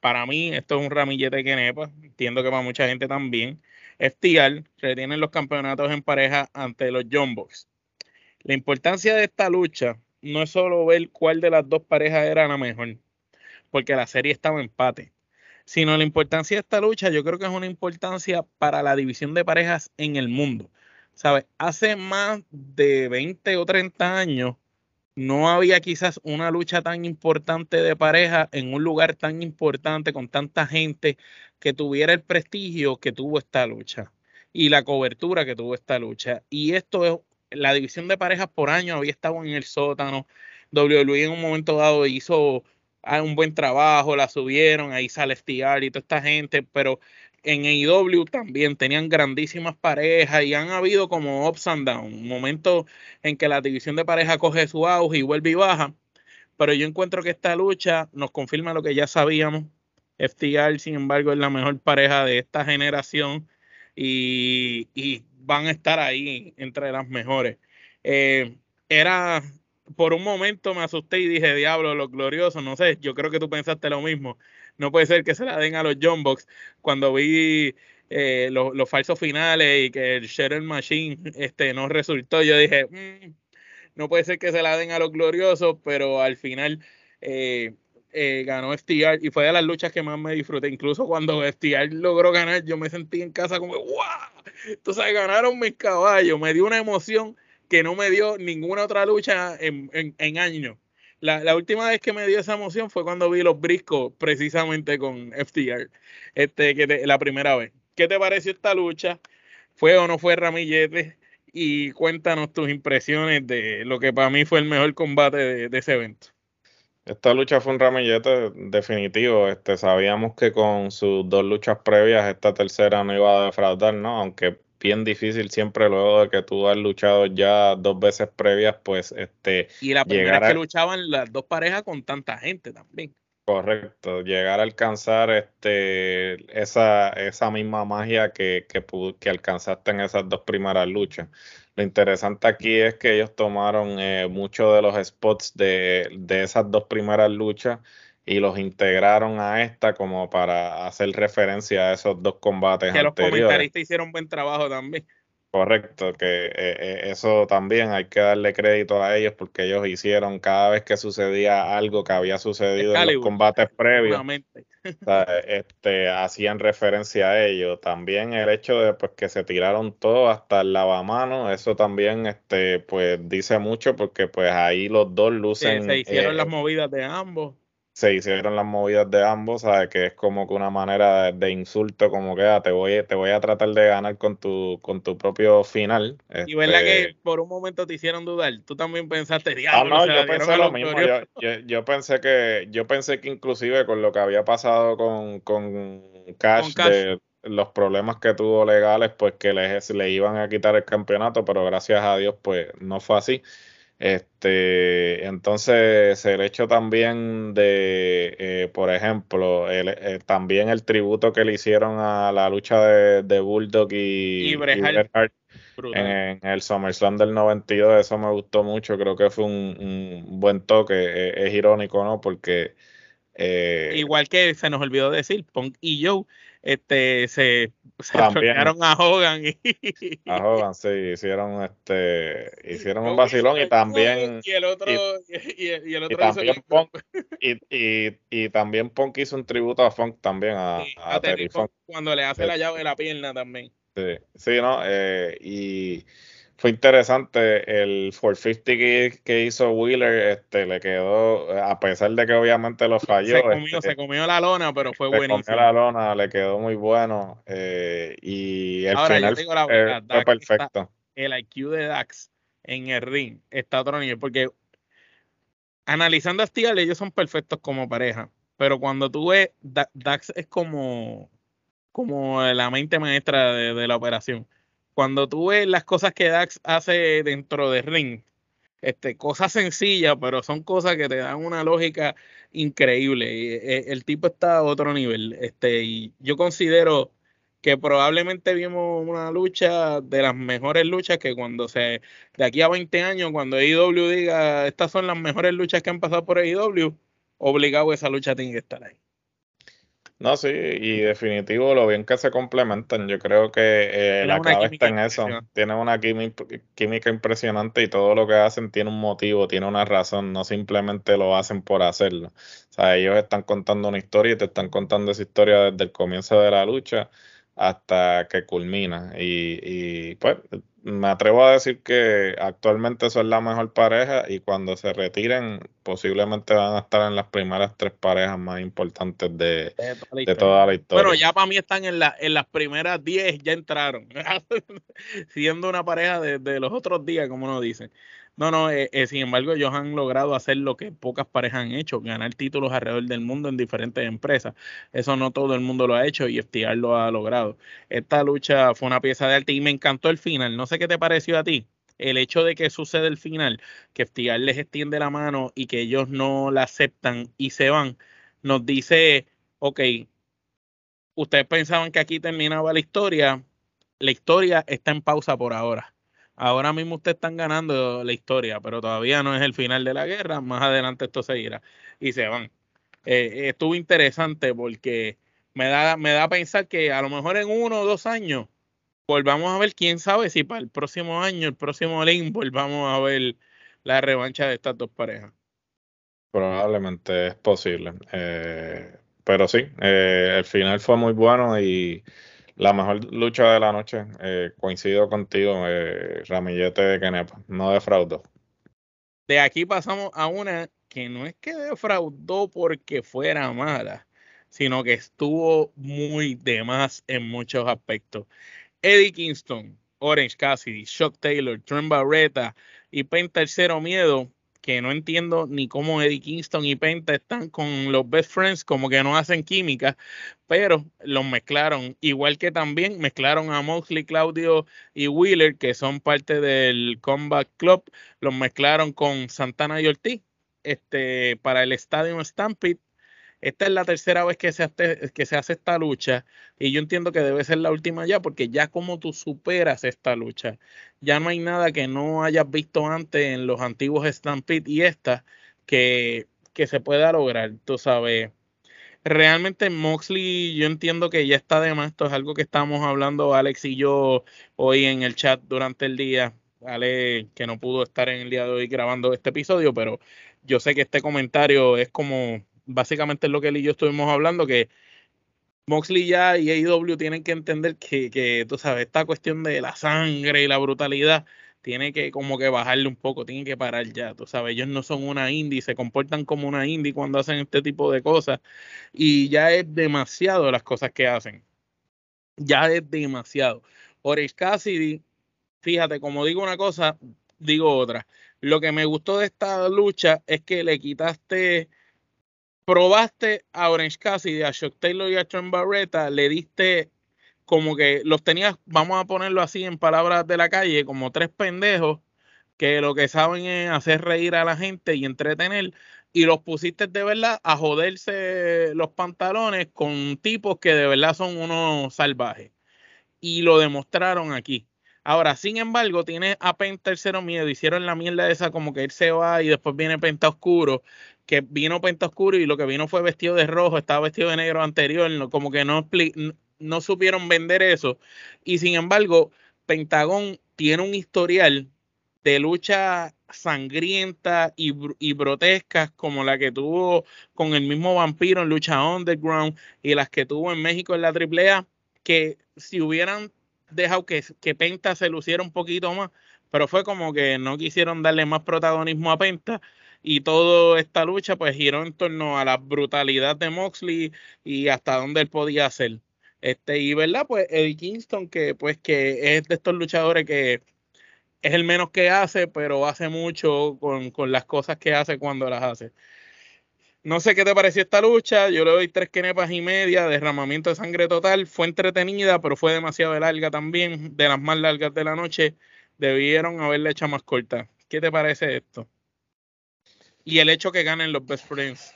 [SPEAKER 1] para mí, esto es un ramillete que nepa. Entiendo que para mucha gente también. FTR retienen los campeonatos en pareja ante los John. La importancia de esta lucha no es solo ver cuál de las dos parejas era la mejor, porque la serie estaba empate sino la importancia de esta lucha, yo creo que es una importancia para la división de parejas en el mundo. ¿Sabes? Hace más de 20 o 30 años no había quizás una lucha tan importante de pareja en un lugar tan importante con tanta gente que tuviera el prestigio que tuvo esta lucha y la cobertura que tuvo esta lucha. Y esto es, la división de parejas por año había estado en el sótano. WWE en un momento dado hizo un buen trabajo, la subieron, ahí sale FTR y toda esta gente, pero en AEW también tenían grandísimas parejas y han habido como ups and downs, momentos en que la división de pareja coge su auge y vuelve y baja, pero yo encuentro que esta lucha nos confirma lo que ya sabíamos. FTR, sin embargo, es la mejor pareja de esta generación y, van a estar ahí entre las mejores. Eh, era por un momento me asusté y dije, diablo, los gloriosos, no sé, yo creo que tú pensaste lo mismo. No puede ser que se la den a los John Box cuando vi eh, los, falsos finales y que el Shadow Machine este, no resultó. Yo dije, mm, no puede ser que se la den a los gloriosos, pero al final eh, eh, ganó FTR y fue de las luchas que más me disfruté. Incluso cuando FTR logró ganar, yo me sentí en casa como, ¡guau! Entonces ganaron mis caballos, me dio una emoción que no me dio ninguna otra lucha en, en, años. La, última vez que me dio esa emoción fue cuando vi los briscos precisamente con FTR, este, que la primera vez. ¿Qué te pareció esta lucha? ¿Fue o no fue ramillete? Y cuéntanos tus impresiones de lo que para mí fue el mejor combate de, ese evento.
[SPEAKER 2] Esta lucha fue un ramillete definitivo. Este, sabíamos que con sus dos luchas previas, esta tercera no iba a defraudar, ¿no? Aunque bien difícil siempre luego de que tú has luchado ya dos veces previas, pues este...
[SPEAKER 1] Y la primera vez que luchaban las dos parejas con tanta gente también.
[SPEAKER 2] Correcto, llegar a alcanzar este esa, esa misma magia que, que, que alcanzaste en esas dos primeras luchas. Lo interesante aquí es que ellos tomaron eh, muchos de los spots de, de, esas dos primeras luchas y los integraron a esta como para hacer referencia a esos dos combates
[SPEAKER 1] que los comentaristas hicieron buen trabajo también.
[SPEAKER 2] Correcto, que eh, eh, eso también hay que darle crédito a ellos porque ellos hicieron cada vez que sucedía algo que había sucedido en los combates previos, este, hacían referencia a ello. También el hecho de pues, que se tiraron todo hasta el lavamano, eso también este, pues, dice mucho porque pues ahí los dos lucen.
[SPEAKER 1] se hicieron las eh, movidas de ambos
[SPEAKER 2] se hicieron las movidas de ambos, ¿sabes? Que es como que una manera de, insulto, como que ah, te voy, te voy a tratar de ganar con tu, con tu propio final.
[SPEAKER 1] Y verdad que este por un momento te hicieron dudar. Tú también pensaste,
[SPEAKER 2] Ah, no, yo pensé lo mismo. Yo, pensé que, yo pensé que inclusive con lo que había pasado con, con Cash, de los problemas que tuvo legales, pues que le, le iban a quitar el campeonato, pero gracias a Dios, pues no fue así. Este, entonces, el hecho también de, eh, por ejemplo, el, eh, también el tributo que le hicieron a la lucha de, de Bulldog y, y, en, el SummerSlam del 92, eso me gustó mucho, creo que fue un, buen toque, e, es, irónico, ¿no? Porque...
[SPEAKER 1] Eh, Igual que se nos olvidó decir, Punk y Joe este se, <laughs> se a Hogan y
[SPEAKER 2] a Hogan sí hicieron este hicieron un vacilón y también
[SPEAKER 1] y el otro y, el otro
[SPEAKER 2] también Punk, y, también Punk hizo un tributo a Funk también a,
[SPEAKER 1] Terry Funk. Cuando le hace la llave de la pierna también.
[SPEAKER 2] Sí sí no eh, y fue interesante el 450 que, que, hizo Wheeler, este, le quedó, a pesar de que obviamente lo falló.
[SPEAKER 1] Se comió,
[SPEAKER 2] este,
[SPEAKER 1] se comió la lona, pero fue buenísimo. Se
[SPEAKER 2] comió la lona, le quedó muy bueno. Eh, y el final fue perfecto.
[SPEAKER 1] el IQ de Dax en el ring está a otro nivel, porque analizando a Steel, ellos son perfectos como pareja, pero cuando tú ves, Dax es como, como la mente maestra de la operación cuando tú ves las cosas que Dax hace dentro de ring, este, cosas sencillas, pero son cosas que te dan una lógica increíble. E, el tipo está a otro nivel. Este, y yo considero que probablemente vimos una lucha de las mejores luchas que cuando se, de aquí a 20 años, cuando AEW diga, estas son las mejores luchas que han pasado por AEW, obligado esa lucha tiene que estar ahí.
[SPEAKER 2] No, sí, y definitivo lo bien que se complementan. Yo creo que eh, la clave está en eso. Tienen una química impresionante y todo lo que hacen tiene un motivo, tiene una razón, no simplemente lo hacen por hacerlo. O sea, ellos están contando una historia y te están contando esa historia desde el comienzo de la lucha hasta que culmina. Y, y pues me atrevo a decir que actualmente son la mejor pareja y cuando se retiren posiblemente van a estar en las primeras tres parejas más importantes de, toda, la historia.
[SPEAKER 1] Bueno, ya para mí están en, la, en las primeras diez, ya entraron, <laughs> siendo una pareja de, de los otros días, como nos dicen. No, no, eh, eh, sin embargo, ellos han logrado hacer lo que pocas parejas han hecho, ganar títulos alrededor del mundo en diferentes empresas. Eso no todo el mundo lo ha hecho y FTR lo ha logrado. Esta lucha fue una pieza de arte y me encantó el final. No sé qué te pareció a ti. El hecho de que sucede el final, que FTR les extiende la mano y que ellos no la aceptan y se van, nos dice, ok, ustedes pensaban que aquí terminaba la historia, la historia está en pausa por ahora Ahora mismo ustedes están ganando la historia, pero todavía no es el final de la guerra. Más adelante esto seguirá y se van. Eh, estuvo interesante porque me da, me da a pensar que a lo mejor en uno o dos años volvamos a ver, quién sabe si para el próximo año, el próximo link, volvamos a ver la revancha de estas dos parejas.
[SPEAKER 2] Probablemente es posible. Eh, pero sí, eh, el final fue muy bueno y la mejor lucha de la noche, eh, coincido contigo, eh, Ramillete de Kenepa, no defraudó.
[SPEAKER 1] De aquí pasamos a una que no es que defraudó porque fuera mala, sino que estuvo muy de más en muchos aspectos. Eddie Kingston, Orange Cassidy, Shock Taylor, Trent Barretta y Pen Tercero Miedo que no entiendo ni cómo Eddie Kingston y Penta están con los best friends, como que no hacen química, pero los mezclaron, igual que también mezclaron a Moxley, Claudio y Wheeler, que son parte del Combat Club, los mezclaron con Santana y Ortiz, este, para el Estadio Stampede, esta es la tercera vez que se, hace, esta lucha y yo entiendo que debe ser la última ya porque ya como tú superas esta lucha, ya no hay nada que no hayas visto antes en los antiguos Stampede y esta que, que se pueda lograr, tú sabes. Realmente Moxley, yo entiendo que ya está de más, esto es algo que estamos hablando Alex y yo hoy en el chat durante el día. Ale, que no pudo estar en el día de hoy grabando este episodio, pero yo sé que este comentario es como básicamente lo que él y yo estuvimos hablando, que Moxley ya y AEW tienen que entender que, que, tú sabes, esta cuestión de la sangre y la brutalidad tiene que como que bajarle un poco, tiene que parar ya, tú sabes, ellos no son una indie, se comportan como una indie cuando hacen este tipo de cosas y ya es demasiado las cosas que hacen, ya es demasiado. Orange Cassidy, fíjate, como digo una cosa, digo otra. Lo que me gustó de esta lucha es que le quitaste probaste a Orange Cassidy, a Shock Taylor y a Trent Barreta, le diste como que los tenías, vamos a ponerlo así en palabras de la calle, como tres pendejos que lo que saben es hacer reír a la gente y entretener, y los pusiste de verdad a joderse los pantalones con tipos que de verdad son unos salvajes. Y lo demostraron aquí. Ahora, sin embargo, tiene a Penta tercero miedo. Hicieron la mierda esa como que él se va y después viene Penta Oscuro que vino Penta Oscuro y lo que vino fue vestido de rojo, estaba vestido de negro anterior, como que no, no supieron vender eso. Y sin embargo, Pentagón tiene un historial de lucha sangrienta y, y grotescas como la que tuvo con el mismo vampiro en lucha underground y las que tuvo en México en la AAA, que si hubieran dejado que, que Penta se luciera un poquito más, pero fue como que no quisieron darle más protagonismo a Penta y toda esta lucha pues giró en torno a la brutalidad de Moxley y hasta dónde él podía hacer. Este, y verdad, pues Eddie Kingston, que pues que es de estos luchadores que es el menos que hace, pero hace mucho con, con las cosas que hace cuando las hace. No sé qué te pareció esta lucha. Yo le doy tres quenepas y media, derramamiento de sangre total. Fue entretenida, pero fue demasiado larga también, de las más largas de la noche. Debieron haberle hecho más corta. ¿Qué te parece esto? Y el hecho que ganen los Best Friends.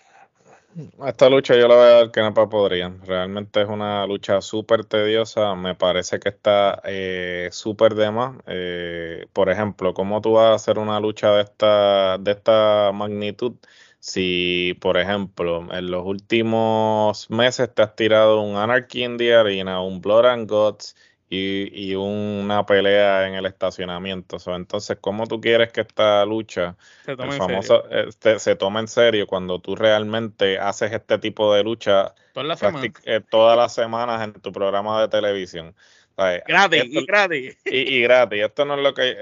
[SPEAKER 2] Esta lucha yo la voy a dar que no podrían. Realmente es una lucha súper tediosa. Me parece que está eh, súper de más. Eh, por ejemplo, ¿cómo tú vas a hacer una lucha de esta, de esta magnitud si, por ejemplo, en los últimos meses te has tirado un Anarchy in the Arena, un Blood and Guts y, una pelea en el estacionamiento. entonces, ¿cómo tú quieres que esta lucha, se tome, famoso, este, se tome en serio cuando tú realmente haces este tipo de lucha eh, todas las semanas en tu programa de televisión?
[SPEAKER 1] Gratis, y gratis.
[SPEAKER 2] Y, gratis. Esto no es lo que,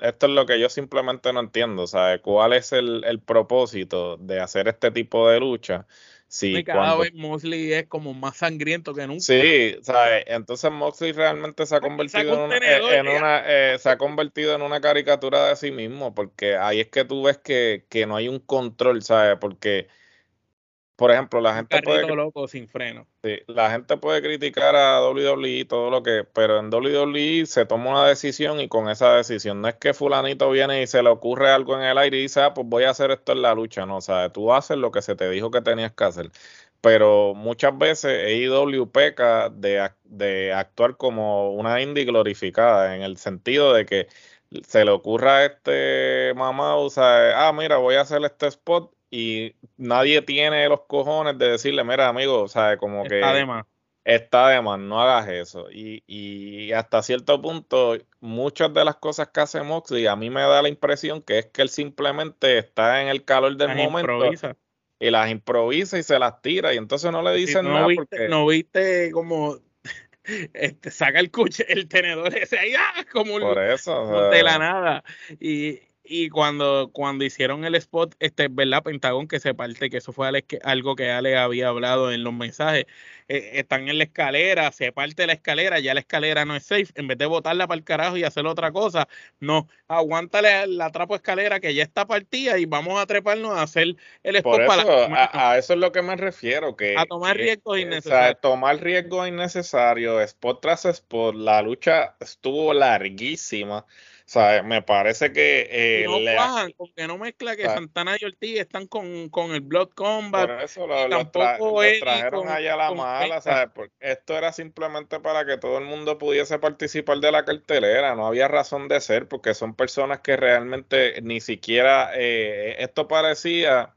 [SPEAKER 2] esto es lo que yo simplemente no entiendo, ¿sabes? ¿Cuál es el, el propósito de hacer este tipo de lucha? Sí,
[SPEAKER 1] cada vez Moxley es como más sangriento que nunca.
[SPEAKER 2] Sí, ¿sabes? entonces Moxley realmente se ha convertido en, una, eh, se ha convertido en una caricatura de sí mismo, porque ahí es que tú ves que, que no hay un control, ¿sabes? Porque por ejemplo, la gente puede
[SPEAKER 1] loco sin freno.
[SPEAKER 2] Sí, la gente puede criticar a WWE todo lo que, pero en WWE se toma una decisión y con esa decisión no es que fulanito viene y se le ocurre algo en el aire y dice, ah, pues voy a hacer esto en la lucha, no, o sea, tú haces lo que se te dijo que tenías que hacer. Pero muchas veces AEW peca de, de actuar como una indie glorificada, en el sentido de que se le ocurra a este mamá, o sea, ah, mira, voy a hacer este spot y nadie tiene los cojones de decirle, mira, amigo, o sea, como que...
[SPEAKER 1] Está de más.
[SPEAKER 2] Está de más, no hagas eso. Y, y hasta cierto punto, muchas de las cosas que hace Moxley, a mí me da la impresión que es que él simplemente está en el calor del momento. Y las improvisa y se las tira, y entonces no le dicen no nada.
[SPEAKER 1] Viste, No viste como <laughs> este, saca el cuche, el tenedor ese ahí, ¡ah! como
[SPEAKER 2] Por eso,
[SPEAKER 1] de la nada. Y, y cuando, cuando hicieron el spot, este, ¿verdad? Pentagón, que se parte, que eso fue algo que Ale había hablado en los mensajes. Eh, están en la escalera, se parte la escalera, ya la escalera no es safe. En vez de botarla para el carajo y hacer otra cosa, no, aguántale la trapo escalera que ya está partida y vamos a treparnos a hacer el spot
[SPEAKER 2] para a, eso es lo que me refiero. Que,
[SPEAKER 1] a tomar riesgos
[SPEAKER 2] innecesarios. tomar riesgos innecesarios, spot tras spot. La lucha estuvo larguísima sea, me parece que.
[SPEAKER 1] Eh, no porque no mezcla que Santana y Ortiz están con, con el Blood Combat.
[SPEAKER 2] Por eso lo, tampoco trajeron allá a la mala, ¿sabes? Porque esto era simplemente para que todo el mundo pudiese participar de la cartelera. No había razón de ser, porque son personas que realmente ni siquiera. Eh, esto parecía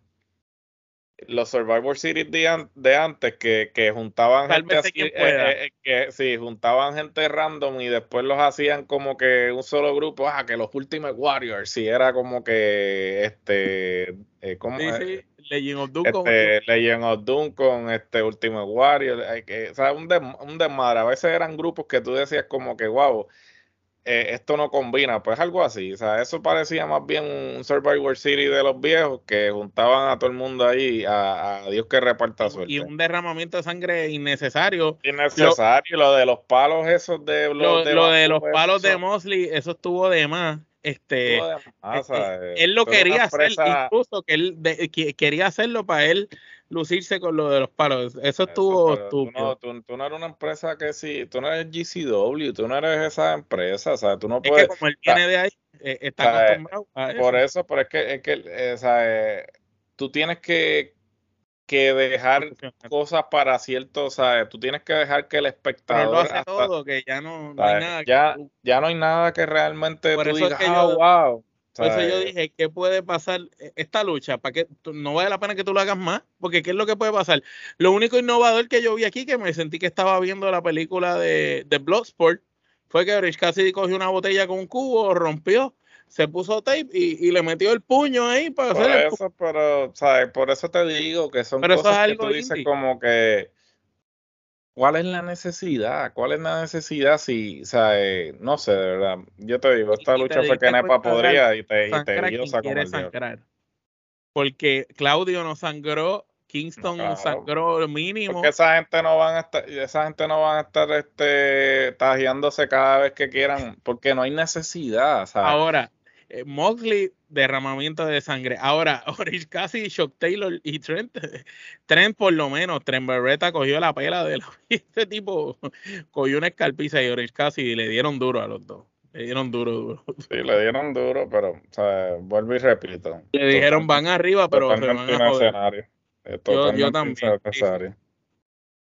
[SPEAKER 2] los Survivor Series de, antes que, que juntaban gente así, eh, eh, que sí, juntaban gente random y después los hacían como que un solo grupo, ah, que los Ultimate Warriors, sí, era como que este eh, ¿cómo,
[SPEAKER 1] sí, Legend of Doom
[SPEAKER 2] este, con Legend of Doom con este Ultimate Warrior, que, o sea, un, un desmadre, a veces eran grupos que tú decías como que wow, eh, esto no combina, pues algo así. O sea, eso parecía más bien un Survivor City de los viejos que juntaban a todo el mundo ahí a, Dios que reparta suerte.
[SPEAKER 1] Y un derramamiento de sangre innecesario.
[SPEAKER 2] Innecesario, lo, de los palos esos de...
[SPEAKER 1] Lo, de, lo de los palos de Mosley, eso estuvo de más. Este, eh, eh, él lo quería hacer, incluso que él quería hacerlo para él lucirse con lo de los palos. Eso estuvo
[SPEAKER 2] tú no, tú, no, eres una empresa que sí, tú no eres GCW, tú no eres esa empresa, o sea, tú no puedes.
[SPEAKER 1] Es que como él viene de ahí, eh, está acostumbrado a
[SPEAKER 2] eso. Por eso, pero es que, es que eh, o sea, eh, tú tienes que, que dejar cosas para cierto, o sea, tú tienes que dejar que el espectador.
[SPEAKER 1] Pero hace todo, que ya no, no hay nada.
[SPEAKER 2] Ya, ya no hay nada que realmente tú digas, ah, wow
[SPEAKER 1] por eso yo dije, ¿qué puede pasar e-, esta lucha? ¿Para que no vale la pena que tú lo hagas más? Porque ¿qué es lo que puede pasar? Lo único innovador que yo vi aquí, que me sentí que estaba viendo la película de, de Bloodsport, fue que Rich Cassidy cogió una botella con un cubo, rompió, se puso tape y, le metió el puño ahí para
[SPEAKER 2] por
[SPEAKER 1] hacer
[SPEAKER 2] eso, pero, ¿sabes? Por eso te digo que son cosas que tú dices como que ¿Cuál es la necesidad? ¿Cuál es la necesidad? Si, o sea, eh, no sé, de verdad. Yo te digo, esta lucha fue que Nepa podría y te, y te dio sangrar.
[SPEAKER 1] Porque Claudio no sangró, Kingston no sangró mínimo.
[SPEAKER 2] Porque esa gente no van a estar, esa gente no van a estar este, tajeándose cada vez que quieran, porque no hay necesidad. ¿sabes?
[SPEAKER 1] Ahora, eh, Moxley, derramamiento de sangre. Ahora, <laughs> Orange Cassidy, Shock Taylor y Trent, <laughs> Trent por lo menos, Trent Beretta cogió la pela de la, <laughs> este tipo, cogió una escalpiza y Orange Cassidy le dieron duro a los dos. Le dieron duro, duro.
[SPEAKER 2] Sí, le dieron duro, pero, o sea, vuelvo y repito.
[SPEAKER 1] Le dijeron van arriba, pero se van a
[SPEAKER 2] joder. Yo, yo, también.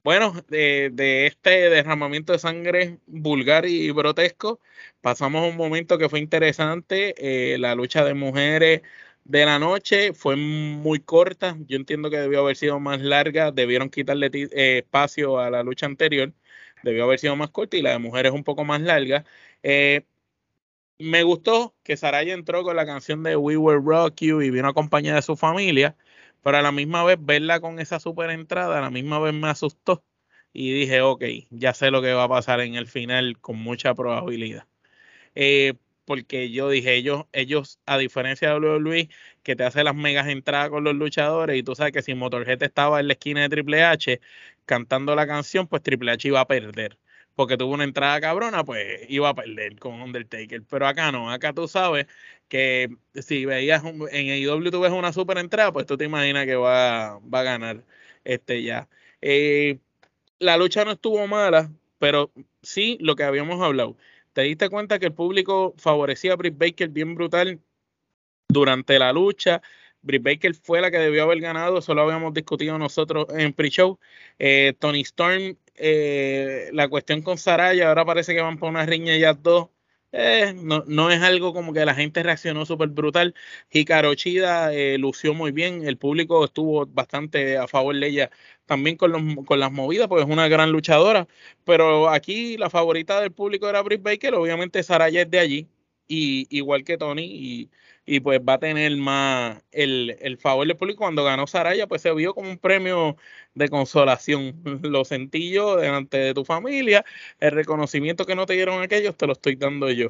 [SPEAKER 1] Bueno, de, este derramamiento de sangre vulgar y grotesco, pasamos a un momento que fue interesante. Eh, la lucha de mujeres de la noche fue muy corta. Yo entiendo que debió haber sido más larga. Debieron quitarle eh, espacio a la lucha anterior. Debió haber sido más corta y la de mujeres un poco más larga. Eh, me gustó que Saraya entró con la canción de We Will Rock You y vino acompañada de su familia pero a la misma vez verla con esa super entrada, a la misma vez me asustó y dije, ok, ya sé lo que va a pasar en el final con mucha probabilidad. Eh, porque yo dije, ellos, ellos, a diferencia de WWE, que te hace las megas entradas con los luchadores, y tú sabes que si Motorhead estaba en la esquina de Triple H cantando la canción, pues Triple H iba a perder. Porque tuvo una entrada cabrona, pues iba a perder con Undertaker. Pero acá no, acá tú sabes que si veías en AEW tú ves una super entrada, pues tú te imaginas que va, va a ganar este ya. Eh, la lucha no estuvo mala, pero sí lo que habíamos hablado. Te diste cuenta que el público favorecía a Britt Baker bien brutal durante la lucha. Britt Baker fue la que debió haber ganado, eso lo habíamos discutido nosotros en pre-show. Eh, Tony Storm, eh, la cuestión con Saraya, ahora parece que van por una riña ya dos eh, no, no, es algo como que la gente reaccionó súper brutal. Hikaru Chida eh, lució muy bien, el público estuvo bastante a favor de ella también con, los, con las movidas, porque es una gran luchadora. Pero aquí la favorita del público era Britt Baker, obviamente Saraya es de allí, y igual que Tony, y y pues va a tener más el, el, favor del público. Cuando ganó Saraya, pues se vio como un premio de consolación. <laughs> Lo sentí yo delante de tu familia. El reconocimiento que no te dieron aquellos, te lo estoy dando yo.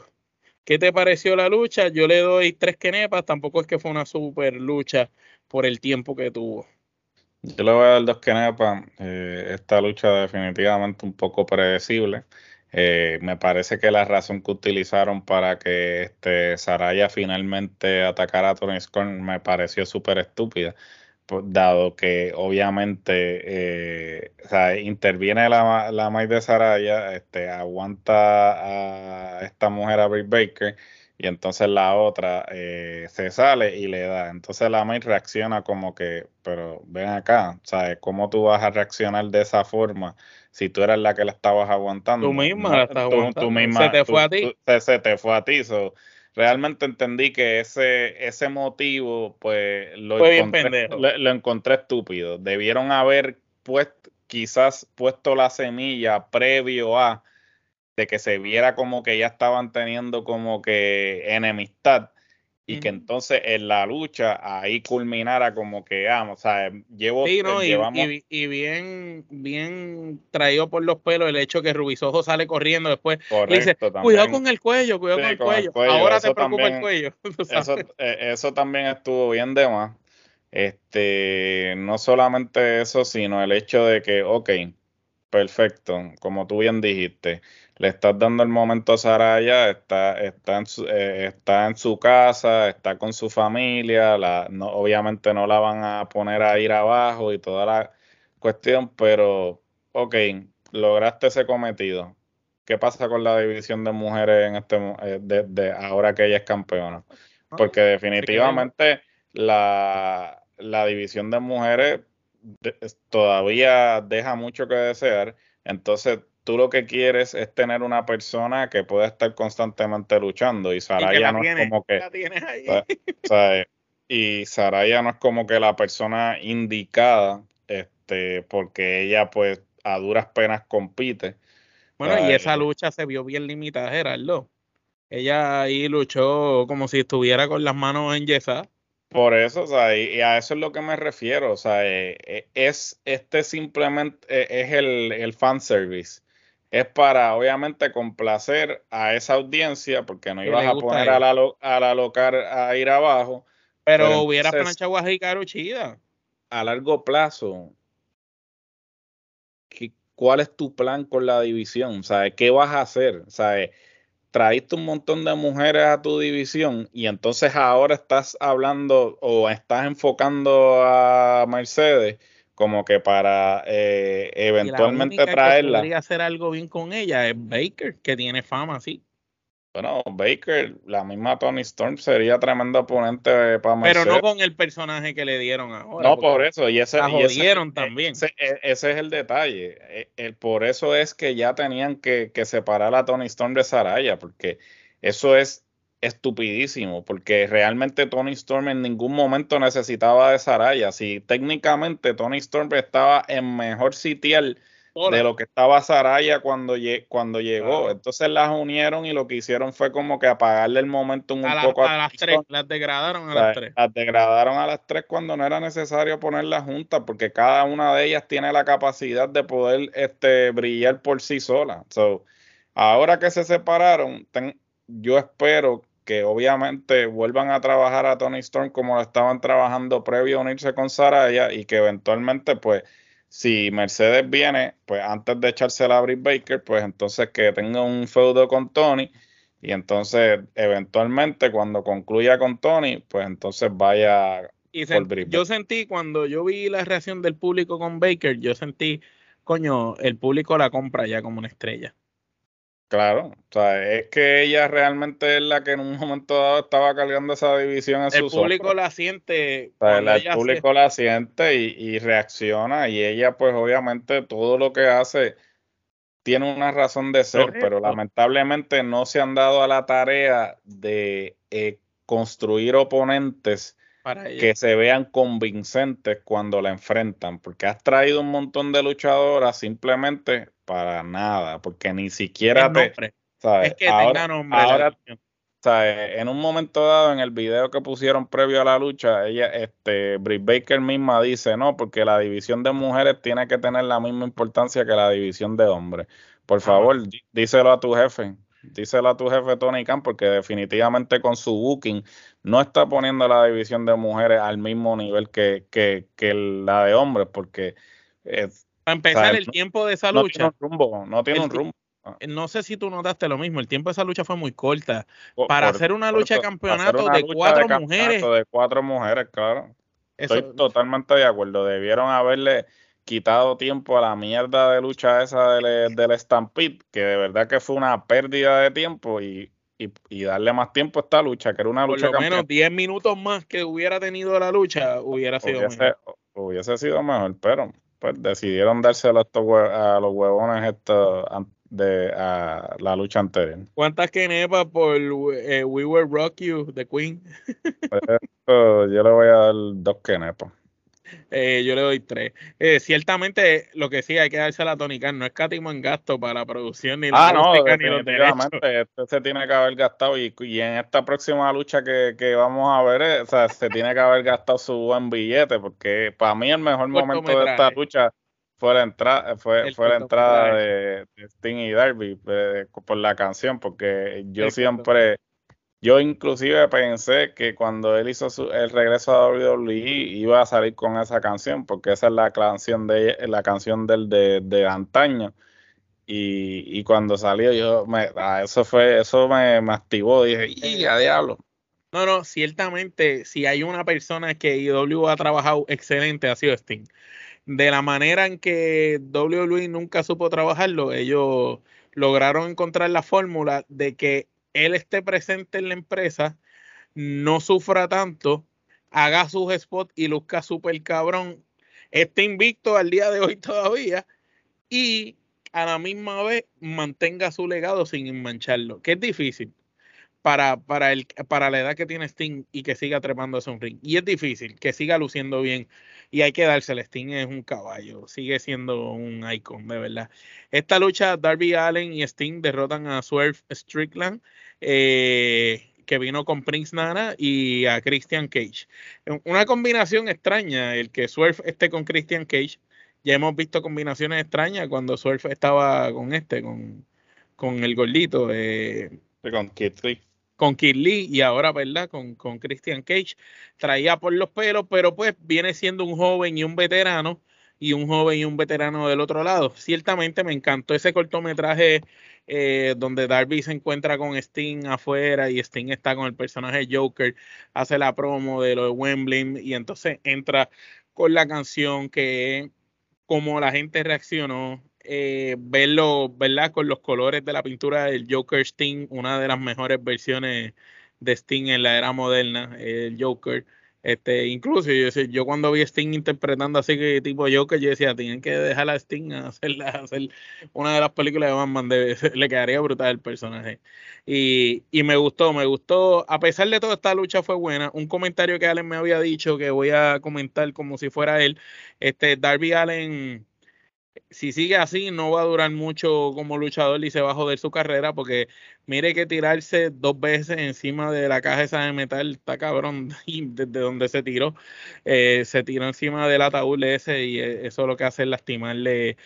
[SPEAKER 1] ¿Qué te pareció la lucha? Yo le doy tres quenepas. Tampoco es que fue una super lucha por el tiempo que tuvo.
[SPEAKER 2] Yo le voy a dar dos quenepas. Eh, esta lucha definitivamente un poco predecible. Eh, me parece que la razón que utilizaron para que este Saraya finalmente atacara a Tony Scorn me pareció súper estúpida, dado que obviamente eh, interviene la, la de Saraya, este, aguanta a esta mujer, a Britt Baker, y entonces la otra eh, se sale y le da. Entonces la May reacciona como que, pero ven acá, ¿sabes? ¿Cómo tú vas a reaccionar de esa forma si tú eres la que la estabas aguantando?
[SPEAKER 1] Tú misma la estás aguantando.
[SPEAKER 2] misma,
[SPEAKER 1] se te fue a ti.
[SPEAKER 2] se, te fue a ti. realmente entendí que ese, ese motivo, pues, lo, encontré, lo, encontré estúpido. Debieron haber puesto, quizás puesto la semilla previo a de que se viera como que ya estaban teniendo como que enemistad y que entonces en la lucha ahí culminara como que, vamos, ah, o sea, llevo
[SPEAKER 1] sí, no, y, y, bien bien traído por los pelos el hecho que Rubisojo sale corriendo después y dice, cuidado con el cuello, cuidado con, el, cuello. ahora te preocupa el cuello. <laughs>
[SPEAKER 2] Eso, eh, eso también estuvo bien de más. Este, no solamente eso, sino el hecho de que, ok, perfecto, como tú bien dijiste, le estás dando el momento a Saraya, está, está, en su, eh, está en su casa, está con su familia, la, no, obviamente no la van a poner a ir abajo y toda la cuestión, pero ok, lograste ese cometido. ¿Qué pasa con la división de mujeres en este eh, de, ahora que ella es campeona? Ah, Porque definitivamente la, la división de mujeres todavía deja mucho que desear. Entonces, tú lo que quieres es tener una persona que pueda estar constantemente luchando y Saraya no es como que y Saraya no es como que la persona indicada este porque ella pues a duras penas compite.
[SPEAKER 1] Bueno y esa lucha se vio bien limitada Gerardo. Ella ahí luchó como si estuviera con las manos en yesa
[SPEAKER 2] por eso, o sea, y, a eso es lo que me refiero, o sea, eh, eh, es este simplemente eh, es el, el fanservice es para obviamente complacer a esa audiencia, porque no ibas a poner a la, a la local a ir abajo.
[SPEAKER 1] Pero, hubiera planchado a Ricardo Chida.
[SPEAKER 2] A largo plazo, ¿cuál es tu plan con la división? ¿Sabes? ¿Qué vas a hacer? ¿Sabes? Traíste un montón de mujeres a tu división y entonces ahora estás hablando o estás enfocando a Mercedes como que para eh, eventualmente traerla.
[SPEAKER 1] Que podría hacer algo bien con ella es Baker, que tiene fama así.
[SPEAKER 2] Bueno, Baker, la misma Tony Storm sería tremendo oponente para Mercedes.
[SPEAKER 1] Pero no con el personaje que le dieron ahora.
[SPEAKER 2] No, por eso. Y ese,
[SPEAKER 1] la jodieron también.
[SPEAKER 2] Ese, e, ese, es el detalle. E, el, por eso es que ya tenían que, que separar a Tony Storm de Saraya, porque eso es estupidísimo, porque realmente Tony Storm en ningún momento necesitaba de Saraya. Si técnicamente Tony Storm estaba en mejor sitial de lo que estaba Saraya cuando, cuando llegó. Entonces las unieron y lo que hicieron fue como que apagarle el momento un, poco
[SPEAKER 1] a, las tres, las degradaron a las tres.
[SPEAKER 2] Las degradaron a las tres cuando no era necesario ponerlas juntas, porque cada una de ellas tiene la capacidad de poder este, brillar por sí sola. So, ahora que se separaron, yo espero que obviamente vuelvan a trabajar a Tony Storm como lo estaban trabajando previo a unirse con Saraya y que eventualmente, pues, si Mercedes viene, pues antes de echársela a Britt Baker, pues entonces que tenga un feudo con Tony y entonces eventualmente cuando concluya con Tony, pues entonces vaya
[SPEAKER 1] y por Yo sentí cuando yo vi la reacción del público con Baker, yo sentí, coño, el público la compra ya como una estrella.
[SPEAKER 2] Claro, o sea, es que ella realmente es la que en un momento dado estaba cargando esa división en
[SPEAKER 1] El público la siente.
[SPEAKER 2] el público la siente y, reacciona y ella pues obviamente todo lo que hace tiene una razón de ser, pero lamentablemente no se han dado a la tarea de eh, construir oponentes que se vean convincentes cuando la enfrentan, porque has traído un montón de luchadoras simplemente para nada, porque ni siquiera te.
[SPEAKER 1] Es que ahora, nombre.
[SPEAKER 2] En un momento dado, en el video que pusieron previo a la lucha, ella, este, Britt Baker misma dice, no, porque la división de mujeres tiene que tener la misma importancia que la división de hombres. Por favor, díselo a tu jefe, díselo a tu jefe Tony Khan, porque definitivamente con su booking no está poniendo la división de mujeres al mismo nivel que, que, que la de hombres, porque es,
[SPEAKER 1] para empezar, el tiempo de esa lucha.
[SPEAKER 2] No tiene un rumbo, no tiene un rumbo.
[SPEAKER 1] No sé si tú notaste lo mismo, el tiempo de esa lucha fue muy corta. para hacer una lucha de campeonato de cuatro mujeres.
[SPEAKER 2] De cuatro mujeres, claro. Estoy totalmente de acuerdo. Debieron haberle quitado tiempo a la mierda de lucha esa del, del Stampede, que de verdad que fue una pérdida de tiempo y, y, darle más tiempo a esta lucha, que era una lucha.
[SPEAKER 1] Por lo menos 10 minutos más que hubiera tenido la lucha, hubiera sido
[SPEAKER 2] hubiese,
[SPEAKER 1] mejor.
[SPEAKER 2] Hubiese sido mejor, pero pues decidieron dárselo a, estos a los huevones estos de a la lucha anterior.
[SPEAKER 1] ¿Cuántas quenepas por eh, We Will Rock You de Queen?
[SPEAKER 2] yo le voy a dar dos quenepas.
[SPEAKER 1] Eh, yo le doy tres. Eh, ciertamente, lo que sí hay que darse a la tónica, no es catimo en gasto para la producción ni
[SPEAKER 2] la ah, no, definitivamente, esto se tiene que haber gastado y, en esta próxima lucha que, que vamos a ver, eh, o sea, se tiene que haber gastado su buen billete, porque para mí el mejor momento de esta lucha fue la entrada, fue, fue la entrada de, Sting y Darby por la canción, porque yo siempre yo inclusive pensé que cuando él hizo el regreso a WWE iba a salir con esa canción, porque esa es la canción de la canción del de, antaño. Y, cuando salió, yo me, ah, eso fue, eso me, me activó, dije, ¡y a diablo!
[SPEAKER 1] No, no, ciertamente, si hay una persona que IW ha trabajado excelente, ha sido Sting. De la manera en que WWE nunca supo trabajarlo, ellos lograron encontrar la fórmula de que él esté presente en la empresa, no sufra tanto, haga sus spots y luzca súper cabrón, esté invicto al día de hoy <laughs> todavía y a la misma vez mantenga su legado sin mancharlo, que es difícil para, para, el, para la edad que tiene Sting y que siga trepando a un ring. Y es difícil, que siga luciendo bien. Y hay que dárselo, Sting es un caballo, sigue siendo un icon, de verdad. Esta lucha, Darby Allen y Sting derrotan a Swerve Strickland eh, que vino con Prince Nana y a Christian Cage. Una combinación extraña, el que Swerve esté con Christian Cage. Ya hemos visto combinaciones extrañas cuando Swerve estaba con este, con, con el gordito. Eh,
[SPEAKER 2] con Kid Lee.
[SPEAKER 1] Con Kid Lee y ahora, ¿verdad? Con, con Christian Cage. Traía por los pelos, pero pues viene siendo un joven y un veterano y un joven y un veterano del otro lado. Ciertamente me encantó ese cortometraje eh, donde Darby se encuentra con Sting afuera y Sting está con el personaje Joker, hace la promo de lo de Wembley y entonces entra con la canción que como la gente reaccionó, eh, verlo, ¿verdad? Con los colores de la pintura del Joker Sting, una de las mejores versiones de Sting en la era moderna, el Joker. Este, incluso yo, yo cuando vi a Sting interpretando así que tipo Joker, yo decía, tienen que dejar a Sting hacer, hacer una de las películas de Batman, <laughs> le quedaría brutal el personaje. Y, y, me gustó, me gustó, a pesar de toda esta lucha fue buena. Un comentario que Allen me había dicho que voy a comentar como si fuera él, este Darby Allen si sigue así, no va a durar mucho como luchador y se va a joder su carrera porque mire que tirarse dos veces encima de la caja esa de metal está cabrón <laughs> y desde donde se tiró, eh, se tiró encima del ataúd ese y eh, eso lo que hace es lastimarle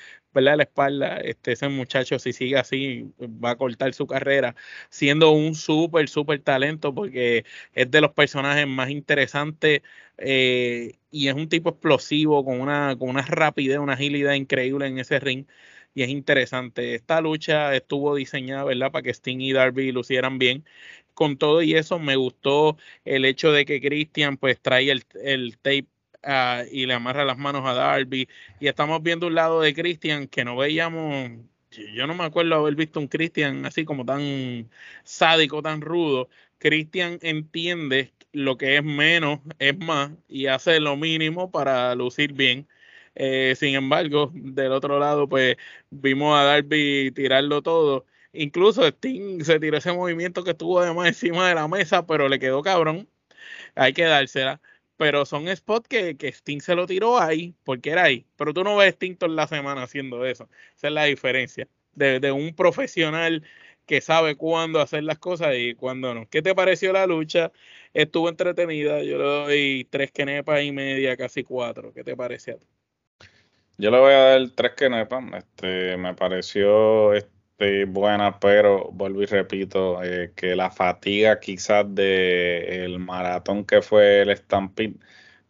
[SPEAKER 1] la espalda, este, ese muchacho si sigue así va a cortar su carrera, siendo un súper, súper talento porque es de los personajes más interesantes eh, y es un tipo explosivo con una, con una rapidez, una agilidad increíble en ese ring y es interesante. Esta lucha estuvo diseñada, ¿verdad? Para que Sting y Darby lucieran bien. Con todo y eso me gustó el hecho de que Christian pues trae el, el tape Ah, y le amarra las manos a Darby. Y estamos viendo un lado de Christian que no veíamos. Yo no me acuerdo haber visto un Christian así como tan sádico, tan rudo. Christian entiende lo que es menos es más y hace lo mínimo para lucir bien. Eh, sin embargo, del otro lado, pues vimos a Darby tirarlo todo. Incluso Sting se tiró ese movimiento que estuvo además encima de la mesa, pero le quedó cabrón. Hay que dársela pero son spots que, que Sting se lo tiró ahí, porque era ahí. Pero tú no ves Sting toda la semana haciendo eso. Esa es la diferencia de, de, un profesional que sabe cuándo hacer las cosas y cuándo no. ¿Qué te pareció la lucha? Estuvo entretenida. Yo le doy tres quenepas y media, casi cuatro. ¿Qué te pareció a ti?
[SPEAKER 2] Yo le voy a dar tres quenepas. Este, me pareció buena, pero vuelvo y repito eh, que la fatiga quizás de el maratón que fue el Stampede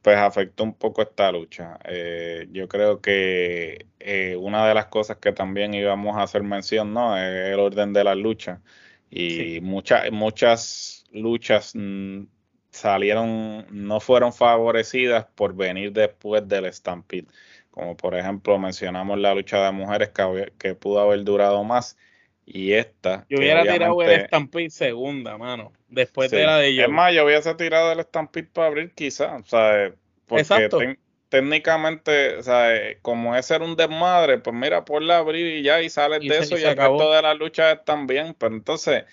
[SPEAKER 2] pues afectó un poco esta lucha. Eh, yo creo que eh, una de las cosas que también íbamos a hacer mención, ¿no? Es el orden de las luchas. Y muchas, muchas luchas mm, salieron, no fueron favorecidas por venir después del Stampede como por ejemplo mencionamos la lucha de mujeres que, pudo haber durado más y esta.
[SPEAKER 1] Yo hubiera tirado el Stampede segunda, mano. Después de la de
[SPEAKER 2] yo. Es más, yo hubiese tirado el Stampede para abrir, quizás. O sea, porque técnicamente, o sea, como ese era un desmadre, pues mira, ponla abrir y ya, y sales de eso, y, el resto de las luchas están bien. Pero entonces,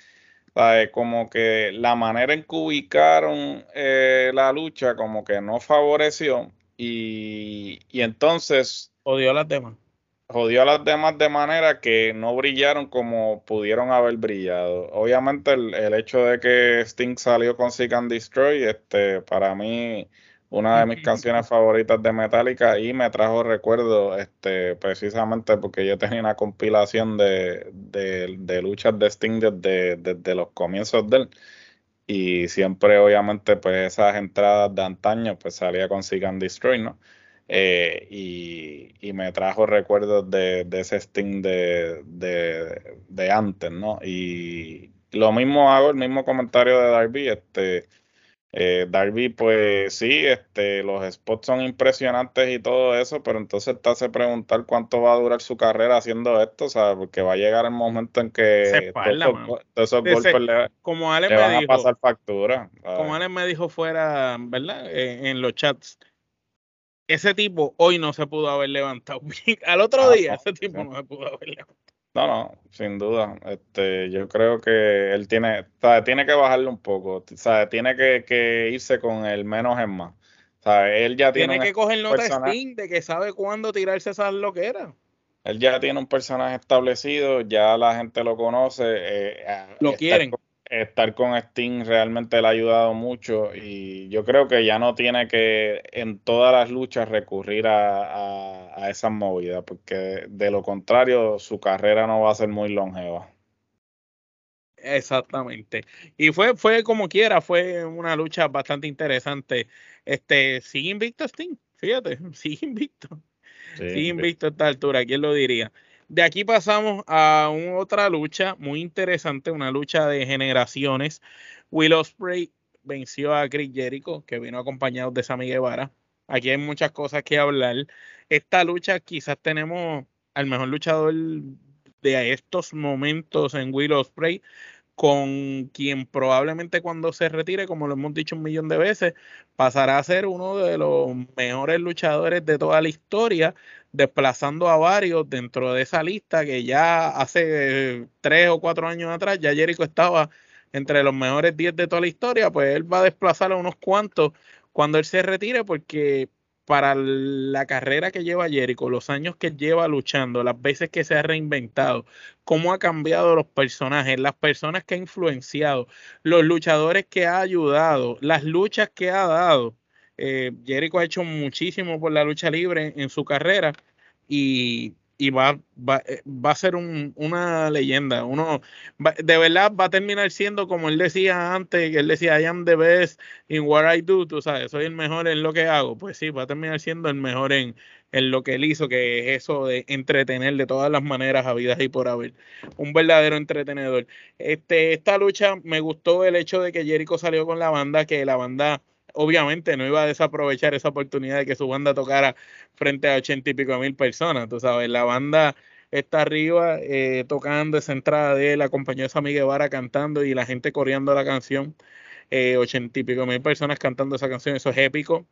[SPEAKER 2] como que la manera en que ubicaron eh, la lucha, como que no favoreció. Y, y entonces.
[SPEAKER 1] Odió las demás
[SPEAKER 2] jodió a las demás de manera que no brillaron como pudieron haber brillado. Obviamente el, hecho de que Sting salió con Seek and Destroy, este, para mí una de mis canciones favoritas de Metallica y me trajo recuerdo este, precisamente porque yo tenía una compilación de, de, luchas de Sting desde, desde, los comienzos de él y siempre obviamente pues esas entradas de antaño pues salía con Seek and Destroy, ¿no? Eh, y, me trajo recuerdos de, ese Sting de, de, antes, ¿no? Y lo mismo hago, el mismo comentario de Darby, este, eh, Darby, pues sí, este, los spots son impresionantes y todo eso, pero entonces te hace preguntar cuánto va a durar su carrera haciendo esto, ¿sabes? Porque va a llegar el momento en que todos, esos golpes le,
[SPEAKER 1] como
[SPEAKER 2] van
[SPEAKER 1] a
[SPEAKER 2] pasar factura.
[SPEAKER 1] Como Allen me dijo fuera, ¿verdad? en los chats ese tipo hoy no se pudo haber levantado. <laughs> Al otro ah, día, ese tipo no se pudo haber levantado.
[SPEAKER 2] No, no, sin duda. Este, yo creo que él tiene, tiene que bajarle un poco, sabe, tiene que, irse con el menos en más. Sabe, él ya tiene,
[SPEAKER 1] tiene que coger nota Steam de que sabe cuándo tirarse esas loqueras.
[SPEAKER 2] Él ya tiene un personaje establecido, ya la gente lo conoce. Eh,
[SPEAKER 1] lo quieren
[SPEAKER 2] estar con Steam realmente le ha ayudado mucho y yo creo que ya no tiene que en todas las luchas recurrir a, a, esas movidas porque de lo contrario su carrera no va a ser muy longeva.
[SPEAKER 1] Exactamente. Y fue, fue como quiera, fue una lucha bastante interesante. Este, sigue invicto Steam, fíjate, <laughs> sigue invicto. sigue invicto a esta altura, ¿quién lo diría? De aquí pasamos a otra lucha muy interesante, una lucha de generaciones. Will Ospreay venció a Chris Jericho, que vino acompañado de Sammy Guevara. Aquí hay muchas cosas que hablar. Esta lucha quizás tenemos al mejor luchador de estos momentos en Will Ospreay, con quien probablemente cuando se retire, como lo hemos dicho un millón de veces, pasará a ser uno de los mejores luchadores de toda la historia, desplazando a varios dentro de esa lista que ya hace tres o cuatro años atrás ya Jericho estaba entre los mejores diez de toda la historia, pues él va a desplazar a unos cuantos cuando él se retire porque para la carrera que lleva Jericho, los años que lleva luchando, las veces que se ha reinventado, cómo ha cambiado los personajes, las personas que ha influenciado, los luchadores que ha ayudado, las luchas que ha dado, eh, Jericho ha hecho muchísimo por la lucha libre en, su carrera y, va, va, eh, va, a ser una leyenda. Uno de verdad va a terminar siendo como él decía antes, que él decía, I am the best in what I do, tú sabes, soy el mejor en lo que hago. Pues sí, va a terminar siendo el mejor en, lo que él hizo, que es eso de entretener de todas las maneras a vidas y por haber. Un verdadero entretenedor. Este, esta lucha me gustó el hecho de que Jericho salió con la banda, que la banda obviamente no iba a desaprovechar esa oportunidad de que su banda tocara frente a ochenta y pico mil personas, tú sabes, la banda está arriba eh, tocando esa entrada de él, acompañó a Sammy Guevara cantando y la gente coreando la canción, eh, ochenta y pico mil personas cantando esa canción, eso es épico.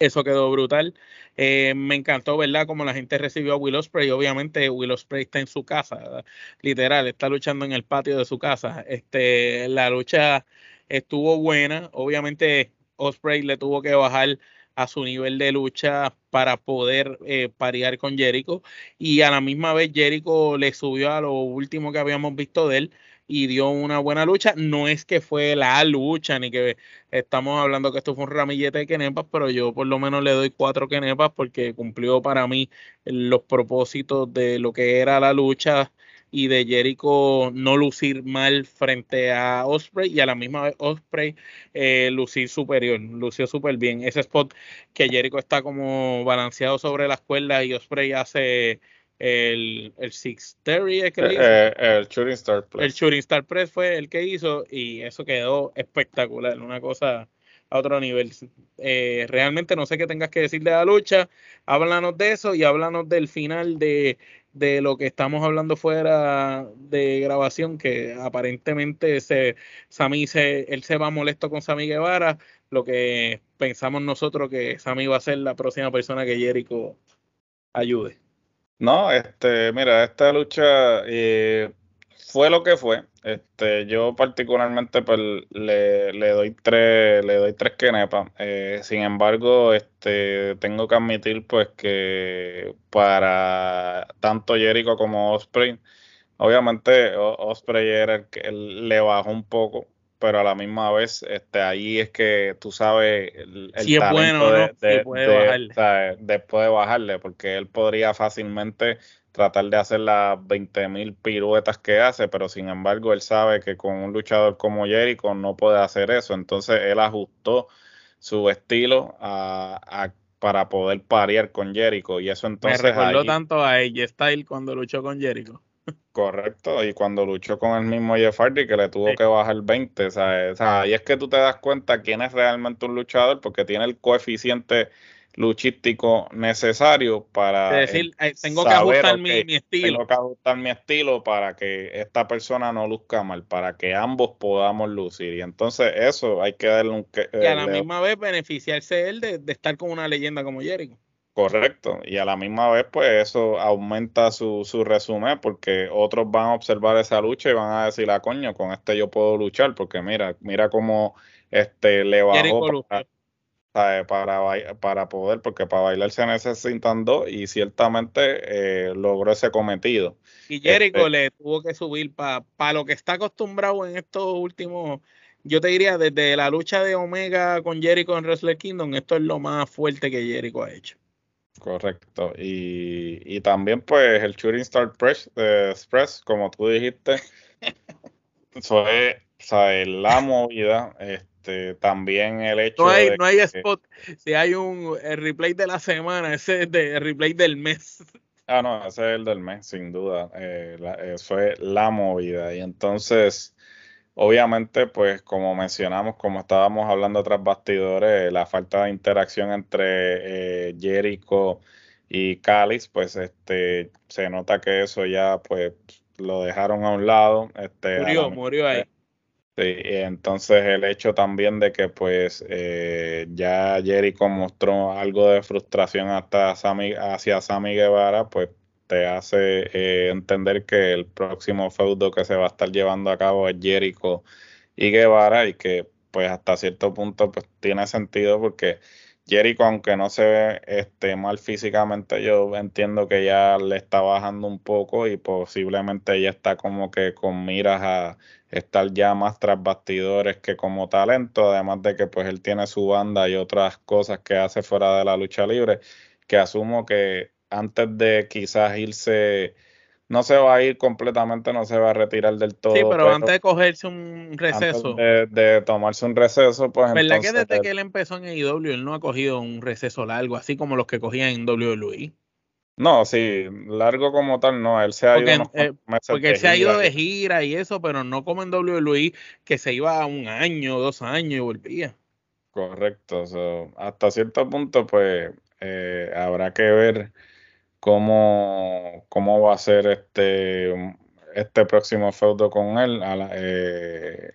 [SPEAKER 1] Eso quedó brutal. Eh, me encantó, ¿verdad? Como la gente recibió a Will Ospreay. Obviamente, Will Ospreay está en su casa, literal, está luchando en el patio de su casa. Este, la lucha estuvo buena. Obviamente, Osprey le tuvo que bajar a su nivel de lucha para poder eh, parear con Jericho y a la misma vez Jericho le subió a lo último que habíamos visto de él y dio una buena lucha. No es que fue la lucha ni que estamos hablando que esto fue un ramillete de kenepas, pero yo por lo menos le doy cuatro kenepas porque cumplió para mí los propósitos de lo que era la lucha y de Jericho no lucir mal frente a Osprey y a la misma vez Osprey eh, lucir superior, lució súper bien. Ese spot que Jericho está como balanceado sobre las cuerdas y Osprey hace el, el Six Terry,
[SPEAKER 2] eh, eh, el Shooting Star Press.
[SPEAKER 1] El Shooting Star Press fue el que hizo y eso quedó espectacular, una cosa a otro nivel. realmente no sé qué tengas que decir de la lucha. Háblanos de eso y háblanos del final de de lo que estamos hablando fuera de grabación, que aparentemente se, Sammy se, él se va molesto con Sammy Guevara, lo que pensamos nosotros que Sammy va a ser la próxima persona que Jericho ayude.
[SPEAKER 2] No, este, mira, esta lucha eh, fue lo que fue. Este, yo particularmente pues, le, le doy tres, le doy tres quenepas. Eh, sin embargo, este, tengo que admitir pues que para tanto Jericho como Osprey, obviamente Osprey era el que le bajó un poco, pero a la misma vez, este, ahí es que tú sabes el,
[SPEAKER 1] si es bueno, de,
[SPEAKER 2] de, después de bajarle, porque él podría fácilmente tratar de hacer las 20.000 piruetas que hace, pero sin embargo él sabe que con un luchador como Jericho no puede hacer eso, entonces él ajustó su estilo a, para poder parear con Jericho y eso entonces...
[SPEAKER 1] Me recordó tanto a AJ Style cuando luchó con Jericho.
[SPEAKER 2] Correcto, y cuando luchó con el mismo Jeff Hardy que le tuvo que bajar 20, o sea, y es que tú te das cuenta quién es realmente un luchador porque tiene el coeficiente luchístico necesario para
[SPEAKER 1] decir, eh, tengo que ajustar mi, estilo.
[SPEAKER 2] Tengo que ajustar mi estilo para que esta persona no luzca mal, para que ambos podamos lucir. Y entonces eso hay que darle un...
[SPEAKER 1] Y a la misma vez beneficiarse él de, de estar con una leyenda como Jericho.
[SPEAKER 2] Correcto, y a la misma vez, pues eso aumenta su, su resumen porque otros van a observar esa lucha y van a decir, ah, coño, con este yo puedo luchar, porque mira, mira cómo este le bajó para, para, para, poder, porque para bailar se necesitan dos y ciertamente eh, logró ese cometido.
[SPEAKER 1] Y Jericho este le tuvo que subir para lo que está acostumbrado en estos últimos yo te diría, desde la lucha de Omega con Jericho en Wrestle Kingdom, esto es lo más fuerte que Jericho ha hecho.
[SPEAKER 2] Correcto. Y, y también, pues, el Shooting Star Press, eh, Express, como tú dijiste, <laughs> fue la movida. Este, también el hecho
[SPEAKER 1] no hay,
[SPEAKER 2] de
[SPEAKER 1] No hay spot. Si hay un replay de la semana, ese es de, el replay del mes.
[SPEAKER 2] Ah, no, ese es el del mes, sin duda. Eh, eh, fue la movida. Y entonces Obviamente, pues como mencionamos, como estábamos hablando tras bastidores, la falta de interacción entre eh, Jericho y Cáliz, pues este se nota que eso ya pues lo dejaron a un lado. Este,
[SPEAKER 1] murió, murió ahí.
[SPEAKER 2] Sí, y entonces el hecho también de que pues eh, ya Jericho mostró algo de frustración hasta hacia Sammy Guevara, pues te hace eh, entender que el próximo feudo que se va a estar llevando a cabo es Jericho y Guevara y que pues hasta cierto punto pues tiene sentido porque Jericho aunque no se ve este, mal físicamente yo entiendo que ya le está bajando un poco y posiblemente ya está como que con miras a estar ya más tras bastidores que como talento además de que pues él tiene su banda y otras cosas que hace fuera de la lucha libre que asumo que antes de quizás irse, no se va a ir completamente, no se va a retirar del todo.
[SPEAKER 1] Sí, pero, antes de cogerse un receso.
[SPEAKER 2] De, tomarse un receso, pues
[SPEAKER 1] ¿Verdad que desde que él empezó en AEW, él no ha cogido un receso largo, así como los que cogían en WWE?
[SPEAKER 2] No, sí, largo como tal, no. Él se ha
[SPEAKER 1] porque, ido eh, porque él se ha ido de gira y eso, pero no como en WWE, que se iba a un año, dos años y volvía.
[SPEAKER 2] Correcto. hasta cierto punto, pues eh, habrá que ver cómo, cómo va a ser este, este próximo feudo con él. Eh,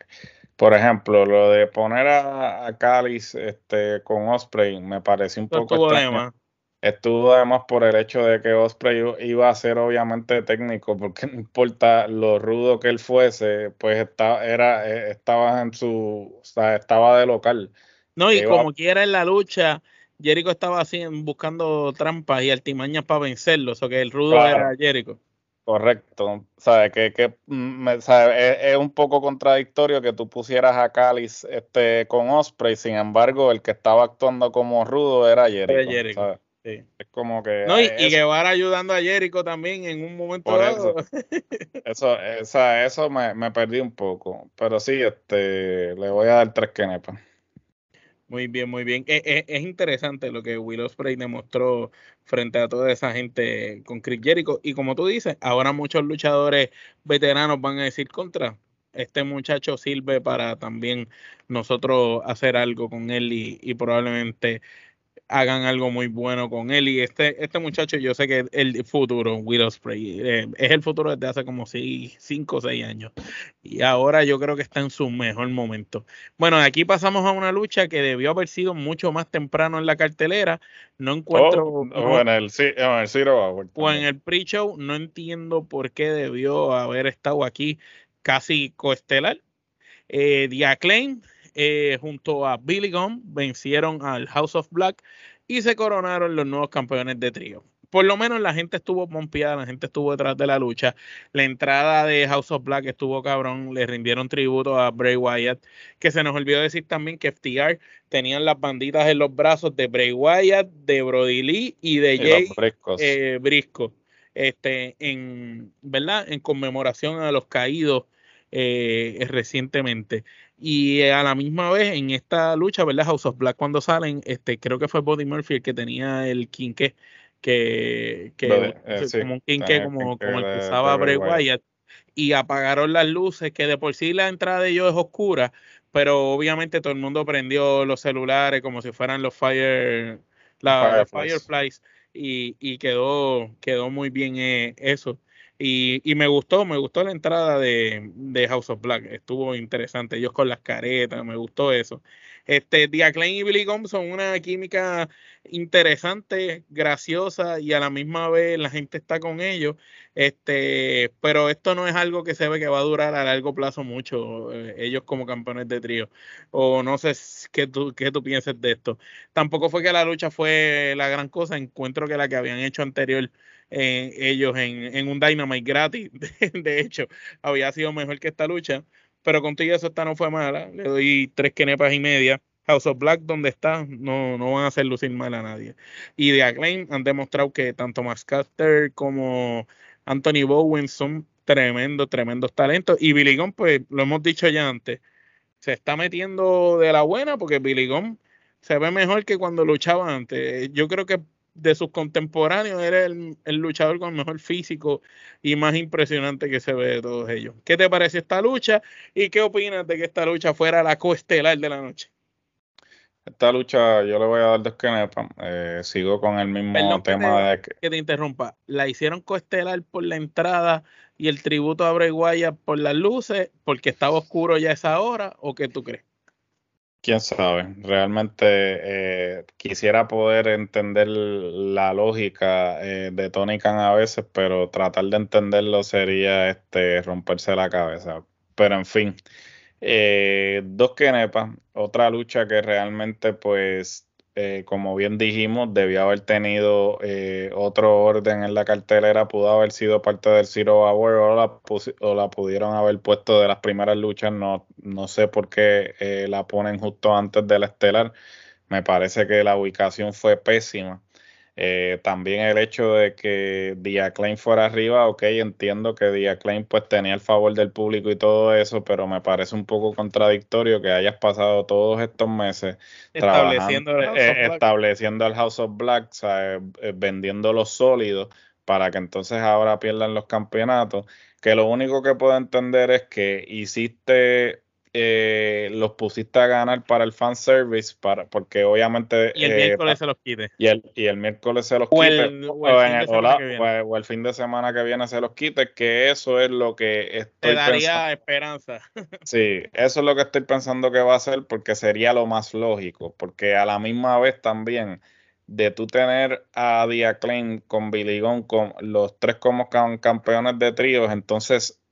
[SPEAKER 2] por ejemplo, lo de poner a, a Cáliz este, con Osprey me parece un poco extraño. Estuvo además por el hecho de que Osprey iba a ser obviamente técnico, porque <laughs> no importa lo rudo que él fuese, pues estaba, era, eh, estaba en su, o sea, estaba de local.
[SPEAKER 1] No, y como quiera en la lucha, Jericho estaba así buscando trampas y artimañas para vencerlo, o que el rudo era Jericho.
[SPEAKER 2] Correcto, ¿sabes? Que, que mm, Es, un poco contradictorio que tú pusieras a Cáliz este, con Osprey, sin embargo, el que estaba actuando como rudo era Jericho. Es como que.
[SPEAKER 1] No, y, que Guevara ayudando a Jericho también en un momento dado.
[SPEAKER 2] Eso, eso, eso me, me, perdí un poco. Pero sí, este, le voy a dar tres kenepas.
[SPEAKER 1] Muy bien, muy bien. Es, e, es, interesante lo que Will Ospreay demostró frente a toda esa gente con Chris Jericho. Y como tú dices, ahora muchos luchadores veteranos van a decir contra. Este muchacho sirve para también nosotros hacer algo con él y, probablemente hagan algo muy bueno con él. Y este, este muchacho, yo sé que el futuro, Will Spray, eh, es el futuro desde hace como 5 o 6 años. Y ahora yo creo que está en su mejor momento. Bueno, aquí pasamos a una lucha que debió haber sido mucho más temprano en la cartelera. No encuentro.
[SPEAKER 2] Oh, o en el,
[SPEAKER 1] O en el pre-show. No entiendo por qué debió haber estado aquí casi coestelar. Eh, The Acclaim eh, junto a Billy Gunn vencieron al House of Black y se coronaron los nuevos campeones de trío. Por lo menos la gente estuvo pompeada, la gente estuvo detrás de la lucha. La entrada de House of Black estuvo cabrón, le rindieron tributo a Bray Wyatt, que se nos olvidó decir también que FTR tenían las banditas en los brazos de Bray Wyatt, de Brody Lee y de Jay eh, Brisco. Este, en, ¿verdad? En conmemoración a los caídos eh, recientemente. Y a la misma vez, en esta lucha, ¿verdad? House of Black, cuando salen, este, creo que fue Body Murphy el que tenía el quinque, que, que eh, como un quinque, como, como el que usaba Bray Wyatt. Y apagaron las luces, que de por sí la entrada de ellos es oscura, pero obviamente todo el mundo prendió los celulares como si fueran los Fire, la, Fireflies, y, y, quedó, quedó muy bien eh, eso. Y, me gustó, me gustó la entrada de, de, House of Black, estuvo interesante, ellos con las caretas, me gustó eso. Este, Diaclain y Billy Gunn son una química interesante, graciosa y a la misma vez la gente está con ellos. Este, pero esto no es algo que se ve que va a durar a largo plazo mucho, eh, ellos como campeones de trío. O no sé qué tú, qué tú piensas de esto. Tampoco fue que la lucha fue la gran cosa, encuentro que la que habían hecho anterior ellos en, un Dynamite gratis, <laughs> de, hecho, había sido mejor que esta lucha pero contigo eso esta no fue mala. Le doy tres quenepas y media. House of Black, donde está, no, no van a hacer lucir mal a nadie. Y de Acclaim han demostrado que tanto Max Caster como Anthony Bowen son tremendos, tremendos talentos. Y Billy Gunn, pues lo hemos dicho ya antes, se está metiendo de la buena porque Billy Gunn se ve mejor que cuando luchaba antes. Yo creo que de sus contemporáneos era el, luchador con mejor físico y más impresionante que se ve de todos ellos. ¿Qué te parece esta lucha y qué opinas de que esta lucha fuera la coestelar de la noche?
[SPEAKER 2] Esta lucha yo le voy a dar dos canepas. Eh, sigo con el mismo tema
[SPEAKER 1] de que... te interrumpa. ¿La hicieron coestelar por la entrada y el tributo a Bray Wyatt por las luces porque estaba oscuro ya esa hora o qué tú crees?
[SPEAKER 2] Quién sabe, realmente eh, quisiera poder entender la lógica eh, de Tony Khan a veces, pero tratar de entenderlo sería este romperse la cabeza. Pero en fin, eh, dos kenepas, otra lucha que realmente pues eh, como bien dijimos, debió haber tenido eh, otro orden en la cartelera, pudo haber sido parte del Zero Hour o la, o la pudieron haber puesto de las primeras luchas, no, no sé por qué eh, la ponen justo antes de la estelar, me parece que la ubicación fue pésima. Eh, también el hecho de que Acclaim fuera arriba, ok, entiendo que Acclaim pues tenía el favor del público y todo eso, pero me parece un poco contradictorio que hayas pasado todos estos meses estableciendo, el, eh, estableciendo el House of Black, eh, vendiendo los sólidos para que entonces ahora pierdan los campeonatos, que lo único que puedo entender es que hiciste eh, los pusiste a ganar para el fanservice, para, porque obviamente...
[SPEAKER 1] Y el eh, miércoles se los quite.
[SPEAKER 2] Y el, y el miércoles se los quite. O, el, fin de semana que viene se los quite, que eso es lo que estoy
[SPEAKER 1] Te daría esperanza. <laughs>
[SPEAKER 2] sí, eso es lo que estoy pensando que va a ser, porque sería lo más lógico, porque a la misma vez también de tú tener a Diaclaim con Billy Gunn, con los tres como campeones de tríos, entonces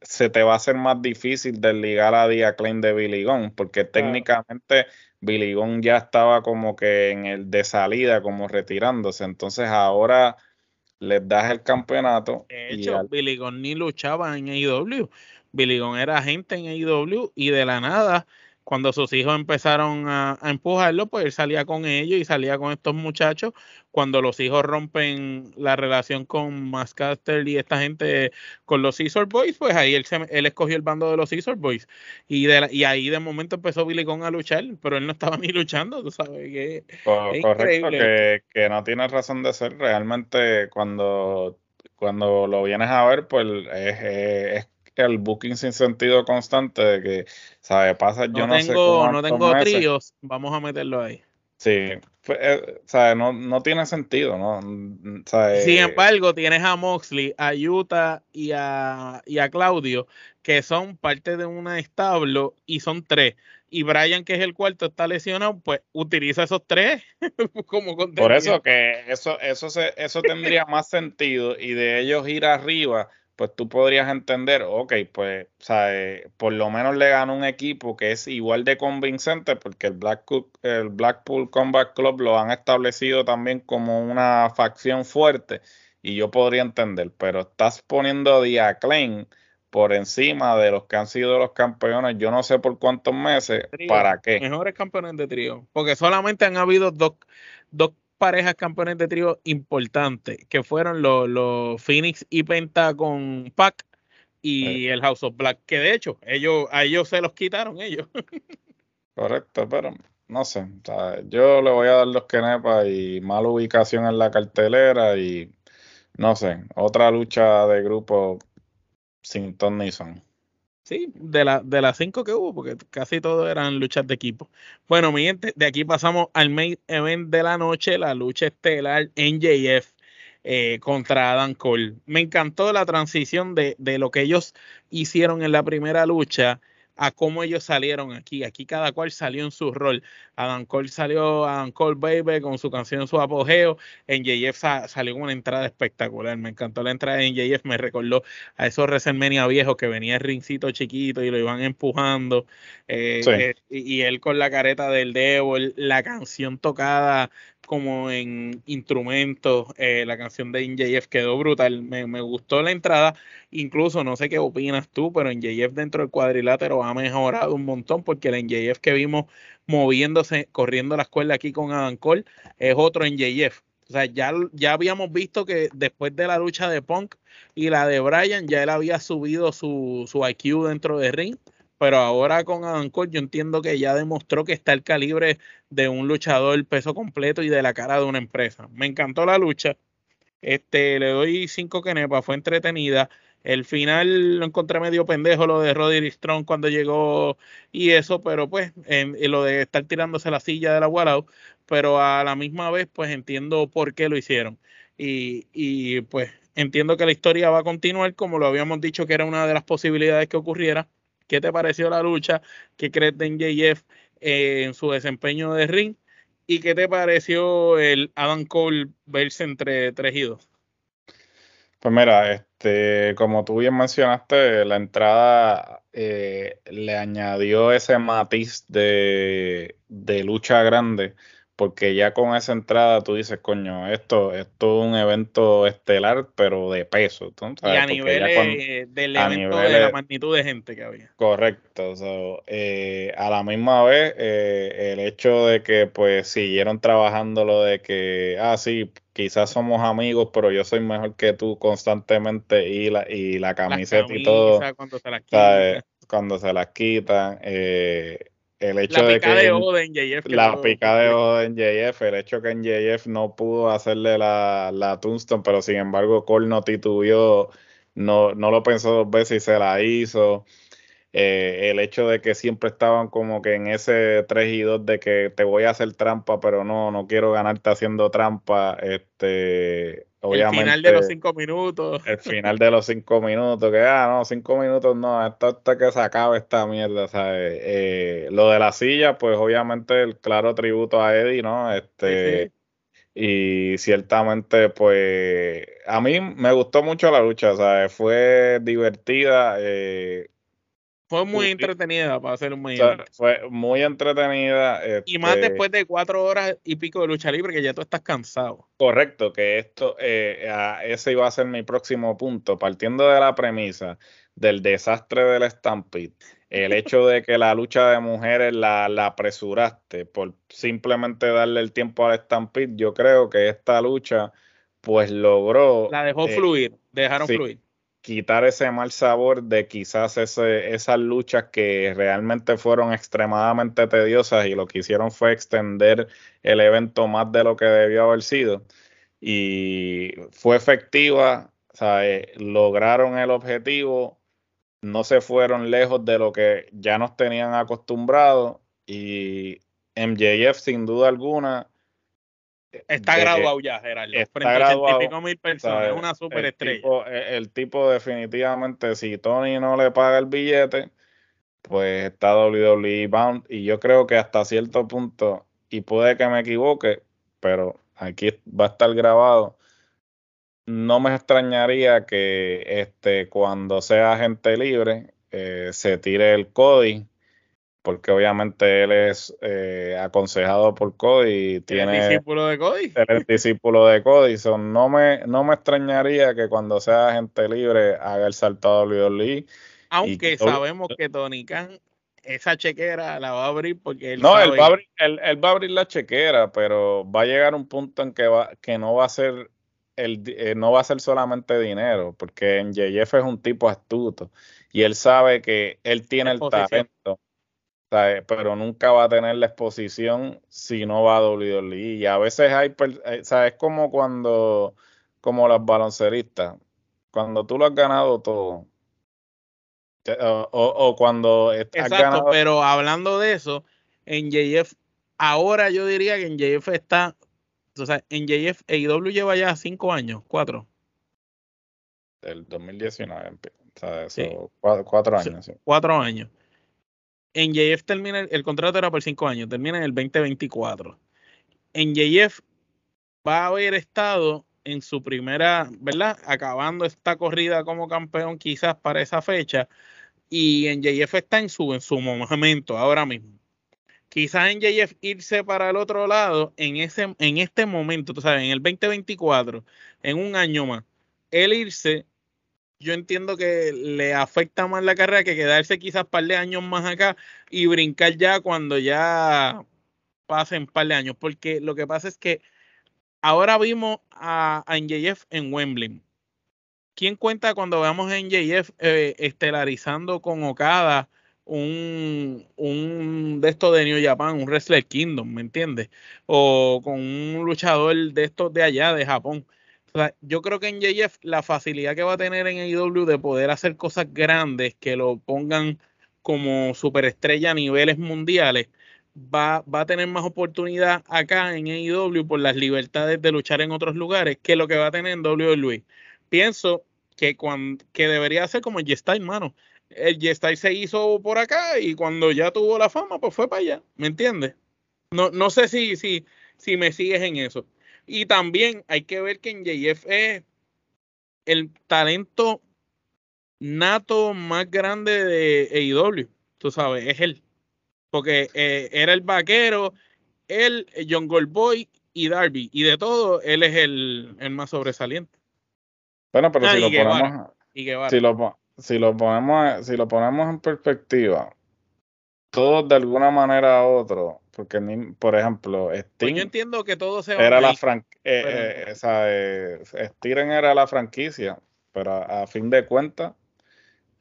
[SPEAKER 2] se te va a hacer más difícil desligar a Diaclaim de Billy Gunn, porque técnicamente Billy Gunn ya estaba como que en el de salida, como retirándose. Entonces ahora les das el campeonato.
[SPEAKER 1] De hecho, Billy Gunn ni luchaba en AEW. Billy Gunn era agente en AEW y de la nada cuando sus hijos empezaron a, empujarlo, pues él salía con ellos y salía con estos muchachos. Cuando los hijos rompen la relación con Mascaster y esta gente con los Scissor Boys, pues ahí él, él escogió el bando de los Scissor Boys. Y, de y ahí de momento empezó Billy Gunn a luchar, pero él no estaba <laughs> ni luchando, tú sabes. Que
[SPEAKER 2] correcto, que, no tiene razón de ser. Realmente cuando, cuando lo vienes a ver, pues es, es el booking sin sentido constante de que, ¿sabe? Pasa, yo no,
[SPEAKER 1] tengo, No tengo tríos, vamos a meterlo ahí.
[SPEAKER 2] Sí, eh, no, no, tiene sentido, ¿no?
[SPEAKER 1] Sin embargo, tienes a Moxley, a Utah y a, y a Claudio, que son parte de un establo y son tres. Y Brian, que es el cuarto, está lesionado, pues utiliza esos tres <laughs> como
[SPEAKER 2] Por eso que eso, eso, se, eso tendría más sentido y de ellos ir arriba pues tú podrías entender, ok, pues, o sea, eh, por lo menos le gana un equipo que es igual de convincente, porque el Blackpool, el Blackpool Combat Club lo han establecido también como una facción fuerte, y yo podría entender, pero estás poniendo a Klein por encima de los que han sido los campeones, yo no sé por cuántos meses, ¿para qué?
[SPEAKER 1] Mejores campeones de trío, porque solamente han habido dos, dos parejas campeones de trío importantes, que fueron los, Phoenix y Penta con Pac y el House of Black, que de hecho, ellos, a ellos se los quitaron ellos.
[SPEAKER 2] Correcto, pero no sé, yo le voy a dar los Kenepa y mala ubicación en la cartelera y no sé, otra lucha de grupo sin Tony Son.
[SPEAKER 1] Sí, de, la, de las cinco que hubo, porque casi todos eran luchas de equipo. Bueno, mi gente, de aquí pasamos al main event de la noche, la lucha estelar NJF eh, contra Adam Cole. Me encantó la transición de, de lo que ellos hicieron en la primera lucha a cómo ellos salieron aquí. Aquí cada cual salió en su rol. Adam Cole salió, Adam Cole Baby con su canción Su Apogeo. En JF salió una entrada espectacular. Me encantó la entrada en JF. Me recordó a esos WrestleMania viejos que venía el rincito chiquito y lo iban empujando. Eh, eh, y, él con la careta del Devil, la canción tocada como en instrumentos. Eh, la canción de NJF quedó brutal. Me, gustó la entrada. Incluso, no sé qué opinas tú, pero NJF dentro del cuadrilátero ha mejorado un montón porque el NJF que vimos moviéndose, corriendo la escuela aquí con Adam Cole, es otro NJF. O sea, ya, ya habíamos visto que después de la lucha de Punk y la de Bryan, ya él había subido su, su IQ dentro de ring pero ahora con Cole yo entiendo que ya demostró que está el calibre de un luchador peso completo y de la cara de una empresa. Me encantó la lucha. Este, le doy cinco kenepas, fue entretenida. El final lo encontré medio pendejo lo de Roderick Strong cuando llegó y eso, pero pues en, lo de estar tirándose la silla de la Wallow, pero a la misma vez pues entiendo por qué lo hicieron. Y, y pues entiendo que la historia va a continuar como lo habíamos dicho que era una de las posibilidades que ocurriera ¿Qué te pareció la lucha? ¿Qué crees de NJF eh, en su desempeño de ring? ¿Y qué te pareció el Adam Cole verse entre tres y dos?
[SPEAKER 2] Pues mira, este, como tú bien mencionaste, la entrada eh, le añadió ese matiz de, de lucha grande porque ya con esa entrada tú dices, coño, esto, esto es un evento estelar, pero de peso.
[SPEAKER 1] Y a nivel del evento de la magnitud de gente que había.
[SPEAKER 2] Correcto. Eh, a la misma vez, eh, el hecho de que pues siguieron trabajando lo de que, ah, sí, quizás somos amigos, pero yo soy mejor que tú constantemente y la, y la camiseta y todo.
[SPEAKER 1] Cuando se las quitan.
[SPEAKER 2] Cuando se las quitan. El hecho la de que de ojo de NJF, la pica de ojo de NJF, el hecho que NJF no pudo hacerle la, la Tombstone, pero sin embargo Cole no titubió, no, no lo pensó dos veces y se la hizo. Eh, el hecho de que siempre estaban como que en ese 3 y 2 de que te voy a hacer trampa, pero no, no quiero ganarte haciendo trampa, este, obviamente.
[SPEAKER 1] El final de los 5 minutos.
[SPEAKER 2] El final de los 5 minutos, que, ah, no, 5 minutos no, hasta, que se acabe esta mierda, ¿sabes? Eh, lo de la silla, pues obviamente el claro tributo a Eddie, ¿no? Este. Y ciertamente, pues, a mí me gustó mucho la lucha, ¿sabes? Fue divertida. Eh,
[SPEAKER 1] fue muy entretenida para hacer un muy
[SPEAKER 2] Fue muy entretenida.
[SPEAKER 1] y más este después de cuatro horas y pico de lucha libre, que ya tú estás cansado.
[SPEAKER 2] Correcto, que esto, eh, ese iba a ser mi próximo punto. Partiendo de la premisa del desastre del Stampede, el hecho de que la lucha de mujeres la, apresuraste por simplemente darle el tiempo al Stampede, yo creo que esta lucha pues logró...
[SPEAKER 1] La dejó eh, fluir, dejaron fluir
[SPEAKER 2] quitar ese mal sabor de quizás ese, esas luchas que realmente fueron extremadamente tediosas y lo que hicieron fue extender el evento más de lo que debió haber sido. Y fue efectiva, eh, lograron el objetivo, no se fueron lejos de lo que ya nos tenían acostumbrados y MJF sin duda alguna
[SPEAKER 1] Está
[SPEAKER 2] de-
[SPEAKER 1] graduado ya, Gerardo.
[SPEAKER 2] está
[SPEAKER 1] frente a
[SPEAKER 2] graduado,
[SPEAKER 1] 80 y pico mil personas. Es una superestrella.
[SPEAKER 2] El tipo, el- el tipo definitivamente, si Tony no le paga el billete, pues está WWE bound. Y yo creo que hasta cierto punto, y puede que me equivoque, pero aquí va a estar grabado. No me extrañaría que este, cuando sea gente libre, eh, se tire el Cody, porque obviamente él es eh, aconsejado por Cody y
[SPEAKER 1] ¿Eres
[SPEAKER 2] tiene
[SPEAKER 1] discípulo de Cody? <laughs>
[SPEAKER 2] el discípulo de Cody. So, no, me, no me extrañaría que cuando sea gente libre haga el salto a WWE.
[SPEAKER 1] Aunque
[SPEAKER 2] y
[SPEAKER 1] sabemos que Tony Khan esa chequera la va a abrir porque él
[SPEAKER 2] No,
[SPEAKER 1] sabe
[SPEAKER 2] él va, a abrir, él, él va a abrir la chequera, pero va a llegar un punto en que, va, que no va a ser el, eh, no va a ser solamente dinero, porque en JF es un tipo astuto y él sabe que él tiene el talento, pero nunca va a tener la exposición si no va a WWE. Y a veces hay, eh, ¿sabes? Es como cuando, como los balonceristas, cuando tú lo has ganado todo, o, o- o cuando has
[SPEAKER 1] Exacto,
[SPEAKER 2] ganado
[SPEAKER 1] pero hablando de eso, en JF, ahora yo diría que en JF está, o sea, en JF, AEW lleva ya cinco años, cuatro.
[SPEAKER 2] del 2019, empe- o sea, eso,
[SPEAKER 1] Sí.
[SPEAKER 2] cuatro, años. sí.
[SPEAKER 1] cuatro años. En JF termina, el, contrato era por cinco años, termina en el 2024. En JF va a haber estado en su primera, ¿verdad? Acabando esta corrida como campeón quizás para esa fecha. Y en JF está en su, en su momento ahora mismo. Quizás en JF irse para el otro lado en, ese, en este momento, tú sabes, en el 2024, en un año más, él irse yo entiendo que le afecta más la carrera que quedarse quizás un par de años más acá y brincar ya cuando ya pasen un par de años. Porque lo que pasa es que ahora vimos a, a NJF en Wembley. ¿Quién cuenta cuando veamos a NJF eh, estelarizando con Okada un, un de estos de New Japan, un Wrestler Kingdom, ¿me entiendes? O con un luchador de estos de allá, de Japón. Yo creo que en JF la facilidad que va a tener en AEW de poder hacer cosas grandes que lo pongan como superestrella a niveles mundiales, va, va a tener más oportunidad acá en AEW por las libertades de luchar en otros lugares que lo que va a tener en WWE. Pienso que, cuando, que debería ser como el G-Style, mano. El G-Style se hizo por acá y cuando ya tuvo la fama, pues fue para allá, ¿me entiendes? No, no sé si, si, si me sigues en eso. Y también hay que ver que en JF es el talento nato más grande de AEW. Tú sabes, es él. Porque eh, era el vaquero, él, John Goldboy y Darby. Y de todo, él es el, el más sobresaliente.
[SPEAKER 2] Bueno, pero
[SPEAKER 1] Ah,
[SPEAKER 2] si lo ponemos, si lo, si lo ponemos, si lo ponemos en perspectiva, todos de alguna manera u otro, porque ni- por ejemplo,
[SPEAKER 1] Pues
[SPEAKER 2] Sting
[SPEAKER 1] yo entiendo que todo se va
[SPEAKER 2] era la fran eh, eh, eh, era franquicia, pero a, a fin de cuentas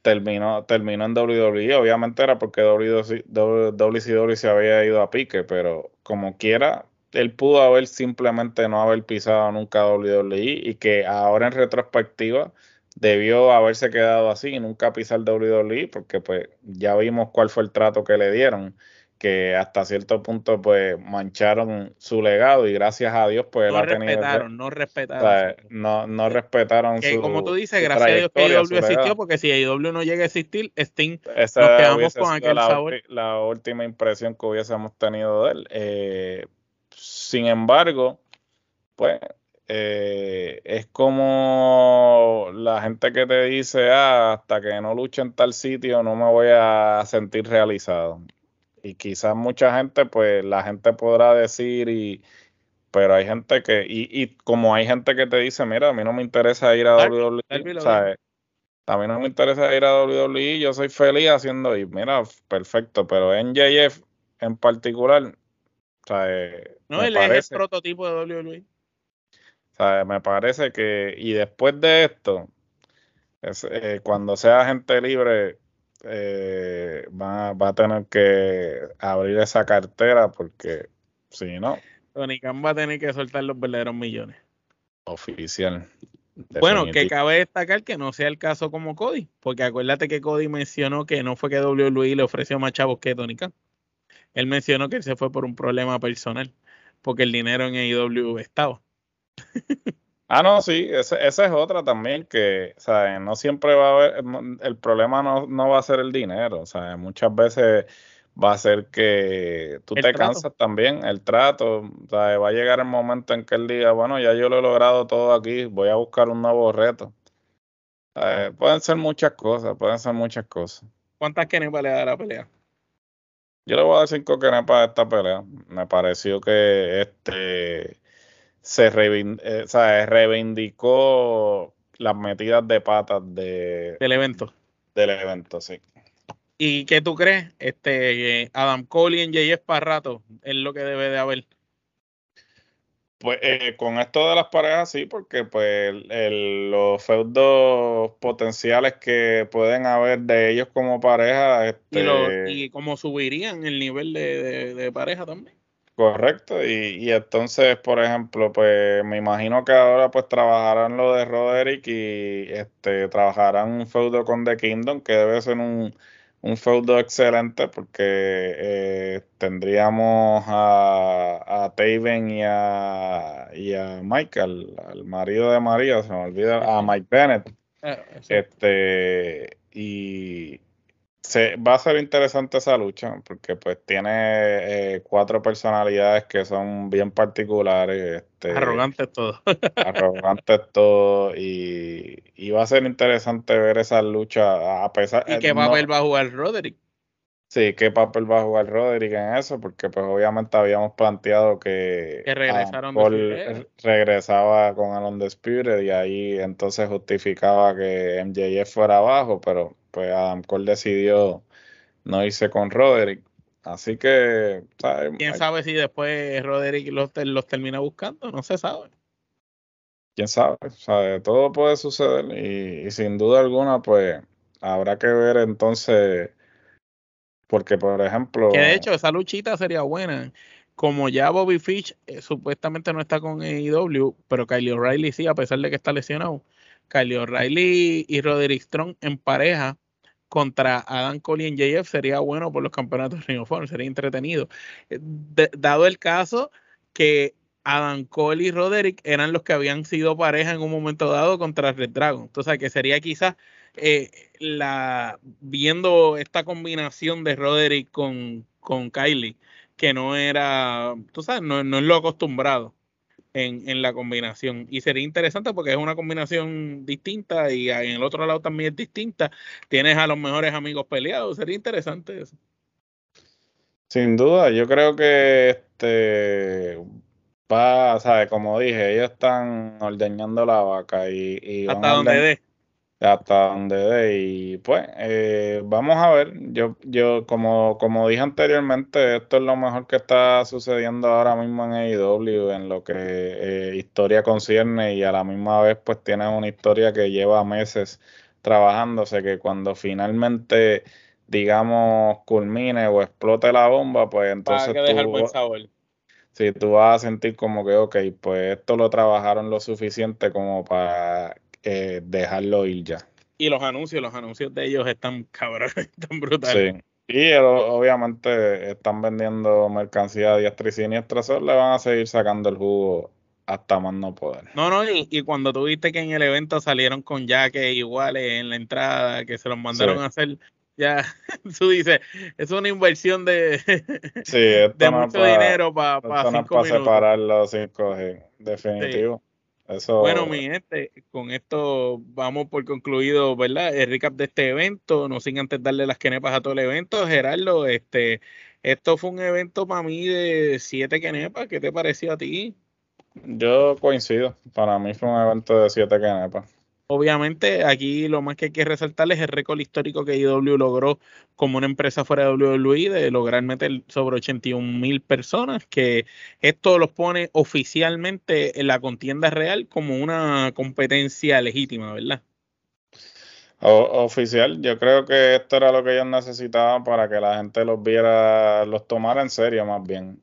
[SPEAKER 2] terminó, terminó en WWE. Obviamente era porque WC WCW se había ido a pique, pero como quiera, él pudo haber simplemente no haber pisado nunca WWE y que ahora en retrospectiva debió haberse quedado así y nunca pisar WWE porque pues ya vimos cuál fue el trato que le dieron que hasta cierto punto pues mancharon su legado y gracias a Dios pues él ha tenido
[SPEAKER 1] respetaron, no
[SPEAKER 2] o
[SPEAKER 1] respetaron.
[SPEAKER 2] sea, no, no respetaron
[SPEAKER 1] que
[SPEAKER 2] su
[SPEAKER 1] como tú dices, gracias a Dios que AEW existió, porque si AEW no llega a existir, Sting
[SPEAKER 2] Esa
[SPEAKER 1] Nos quedamos con aquel
[SPEAKER 2] la,
[SPEAKER 1] sabor.
[SPEAKER 2] la última impresión que hubiésemos tenido de él. Eh, sin embargo, pues eh, es como la gente que te dice, ah, hasta que no luche en tal sitio no me voy a sentir realizado. Y quizás mucha gente, pues la gente podrá decir y... Pero hay gente que, y, y como hay gente que te dice, mira, a mí no me interesa ir a
[SPEAKER 1] Darby,
[SPEAKER 2] WWE,
[SPEAKER 1] Darby
[SPEAKER 2] ¿sabes? A mí no me interesa ir a WWE, yo soy feliz haciendo y mira, perfecto, pero en JF en particular, eh,
[SPEAKER 1] No, él es el prototipo de WWE.
[SPEAKER 2] sea, me parece que, y después de esto, es, eh, cuando sea gente libre, eh, va, va a tener que abrir esa cartera porque si no,
[SPEAKER 1] Tony Khan va a tener que soltar los verdaderos millones.
[SPEAKER 2] oficial.
[SPEAKER 1] Bueno, que cabe destacar que no sea el caso como Cody, porque acuérdate que Cody mencionó que no fue que WWE le ofreció más chavos que Tony Khan. Él mencionó que él se fue por un problema personal. porque el dinero en AEW estaba. <laughs>
[SPEAKER 2] Ah, no, sí, esa es otra también, que, sea, no siempre va a haber, el problema no, no va a ser el dinero, o sea, muchas veces va a ser que tú te cansas también, el trato, o sea, va a llegar el momento en que él diga, bueno, ya yo lo he logrado todo aquí, voy a buscar un nuevo reto. pueden ser muchas cosas, pueden ser muchas cosas.
[SPEAKER 1] ¿Cuántas kenepas le da la pelea?
[SPEAKER 2] Yo le voy a dar cinco kenepas a esta pelea. Me pareció que este se eh, reivindicó las metidas de patas de,
[SPEAKER 1] del evento.
[SPEAKER 2] Del evento, sí.
[SPEAKER 1] ¿Y qué tú crees? Este Adam Cole y JF para rato es lo que debe de haber.
[SPEAKER 2] Pues eh, con esto de las parejas sí, porque pues los feudos potenciales que pueden haber de ellos como pareja. Este...
[SPEAKER 1] Y, cómo subirían el nivel de pareja también.
[SPEAKER 2] Correcto, y, y, entonces, por ejemplo, pues me imagino que ahora pues trabajarán lo de Roderick y este trabajarán un feudo con The Kingdom, que debe ser un, un feudo excelente porque eh, tendríamos a, a Taven y a, y a Michael, al marido de María, se me olvida, a Mike Bennett. Ah, este, y, va a ser interesante esa lucha porque pues tiene eh, cuatro personalidades que son bien particulares. Este,
[SPEAKER 1] arrogantes todos. <laughs>
[SPEAKER 2] arrogantes todos y, y, va a ser interesante ver esa lucha a pesar...
[SPEAKER 1] ¿Y qué papel va a jugar Roderick?
[SPEAKER 2] Sí, qué papel va a jugar Roderick en eso, porque pues obviamente habíamos planteado que,
[SPEAKER 1] que regresaron
[SPEAKER 2] regresaba con el Undisputed y ahí entonces justificaba que MJF fuera abajo, pero pues Adam Cole decidió no irse con Roderick. Así que,
[SPEAKER 1] ¿quién sabe si después Roderick los, los termina buscando? No se sabe.
[SPEAKER 2] Quién sabe, todo puede suceder y, sin duda alguna, pues habrá que ver entonces, porque por ejemplo.
[SPEAKER 1] Que de hecho, esa luchita sería buena. Como ya Bobby Fish eh, supuestamente no está con AEW, pero Kyle O'Reilly sí, a pesar de que está lesionado. Kyle O'Reilly y Roderick Strong en pareja contra Adam Cole y JF sería bueno por los campeonatos de Ring of sería entretenido. Eh, dado el caso que Adam Cole y Roderick eran los que habían sido pareja en un momento dado contra Red Dragon. Entonces, que sería quizás eh, la viendo esta combinación de Roderick con, con Kylie, que no era, tú sabes, no, no es lo acostumbrado en, la combinación. Y sería interesante porque es una combinación distinta y en el otro lado también es distinta. Tienes a los mejores amigos peleados. Sería interesante eso.
[SPEAKER 2] Sin duda, yo creo que este va, ¿sabes? Como dije, ellos están ordeñando la vaca y, y
[SPEAKER 1] hasta donde dé
[SPEAKER 2] hasta donde dé y pues eh, vamos a ver. Yo yo como como dije anteriormente esto es lo mejor que está sucediendo ahora mismo en AEW en lo que eh, historia concierne y a la misma vez pues tiene una historia que lleva meses trabajándose que cuando finalmente digamos culmine o explote la bomba pues entonces
[SPEAKER 1] tú,
[SPEAKER 2] Sí, tú vas a sentir como que, ok, pues esto lo trabajaron lo suficiente como para eh, dejarlo ir ya.
[SPEAKER 1] Y los anuncios, los anuncios de ellos están cabrones, <laughs> están brutales.
[SPEAKER 2] Sí. Y obviamente están vendiendo mercancía diestra y siniestra, eso le van a seguir sacando el jugo hasta más no poder.
[SPEAKER 1] No, no, y, cuando tuviste que en el evento salieron con jaques iguales en la entrada, que se los mandaron a hacer, ya <laughs> tú dices, es una inversión de,
[SPEAKER 2] sí, de
[SPEAKER 1] mucho dinero para pa
[SPEAKER 2] no para separar los cinco, definitivo.
[SPEAKER 1] Bueno, mi gente, con esto vamos por concluido, ¿verdad? El recap de este evento, no sin antes darle las quenepas a todo el evento. Gerardo, este, esto fue un evento para mí de siete quenepas, ¿qué te pareció a ti?
[SPEAKER 2] Yo coincido, para mí fue un evento de siete quenepas.
[SPEAKER 1] Obviamente, aquí lo más que hay que resaltar es el récord histórico que IW logró como una empresa fuera de WWE de lograr meter sobre 81 mil personas, que esto los pone oficialmente en la contienda real como una competencia legítima, ¿verdad?
[SPEAKER 2] oficial, yo creo que esto era lo que ellos necesitaban para que la gente los viera, los tomara en serio más bien.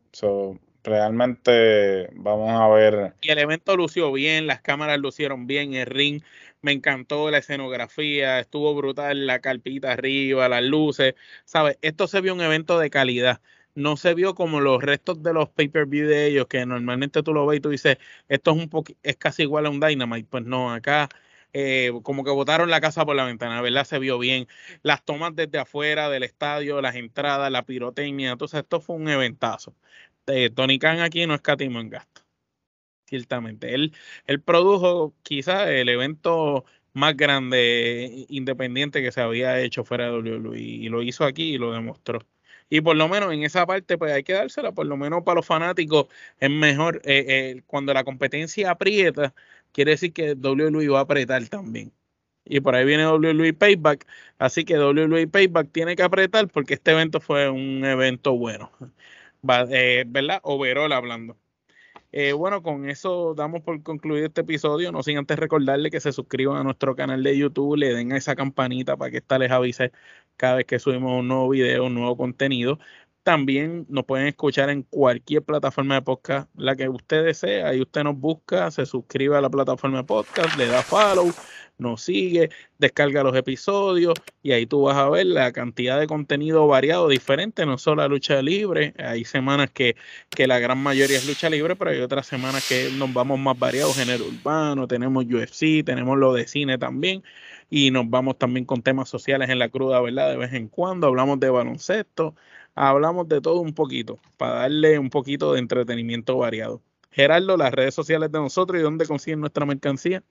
[SPEAKER 2] realmente vamos a ver.
[SPEAKER 1] Y el evento lució bien, las cámaras lucieron bien, el ring me encantó la escenografía, estuvo brutal la carpita arriba, las luces, ¿sabes? Esto se vio un evento de calidad. no se vio como los restos de los pay-per-view de ellos, que normalmente tú lo ves y tú dices, esto es un es casi igual a un Dynamite. Pues no, acá eh, como que botaron la casa por la ventana, ¿verdad? Se vio bien. Las tomas desde afuera del estadio, las entradas, la pirotecnia, entonces esto fue un eventazo. Eh, Tony Khan aquí no escatimó en gasto, ciertamente. Él, produjo quizás el evento más grande independiente que se había hecho fuera de WWE y lo hizo aquí y lo demostró. Y por lo menos en esa parte, pues hay que dársela, por lo menos para los fanáticos es mejor eh, eh, cuando la competencia aprieta, quiere decir que WWE va a apretar también. Y por ahí viene WWE Payback, así que WWE Payback tiene que apretar porque este evento fue un evento bueno, eh, ¿verdad? Overall hablando. Eh, bueno, con eso damos por concluido este episodio. No sin antes recordarle que se suscriban a nuestro canal de YouTube, le den a esa campanita para que esta les avise cada vez que subimos un nuevo video, un nuevo contenido. También nos pueden escuchar en cualquier plataforma de podcast, la que usted desee. Ahí usted nos busca, se suscribe a la plataforma de podcast, le da follow, nos sigue, descarga los episodios y ahí tú vas a ver la cantidad de contenido variado, diferente, no solo la lucha libre. Hay semanas que, que la gran mayoría es lucha libre, pero hay otras semanas que nos vamos más variados, género urbano, tenemos UFC, tenemos lo de cine también y nos vamos también con temas sociales en la cruda, ¿verdad? De vez en cuando hablamos de baloncesto hablamos de todo un poquito, para darle un poquito de entretenimiento variado. Gerardo, las redes sociales de nosotros y dónde consiguen nuestra mercancía.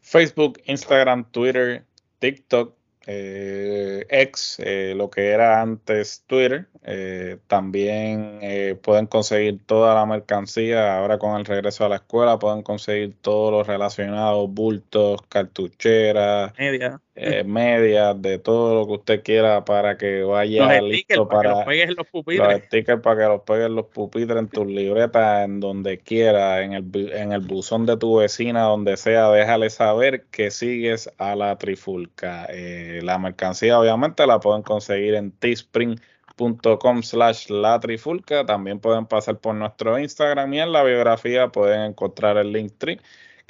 [SPEAKER 2] Facebook, Instagram, Twitter, TikTok, eh, ex, eh, lo que era antes Twitter. Eh, también eh, pueden conseguir toda la mercancía. Ahora con el regreso a la escuela pueden conseguir todos los relacionados, bultos, cartucheras,
[SPEAKER 1] media.
[SPEAKER 2] Medias, de todo lo que usted quiera para que vaya listo para,
[SPEAKER 1] que los los pupitres.
[SPEAKER 2] Los stickers para que los peguen los pupitres en tus libretas, en donde quiera, en el, en el buzón de tu vecina, donde sea, déjale saber que sigues a la trifulca. la mercancía obviamente la pueden conseguir en teespring.com slash la trifulca. También pueden pasar por nuestro Instagram y en la biografía pueden encontrar el link tree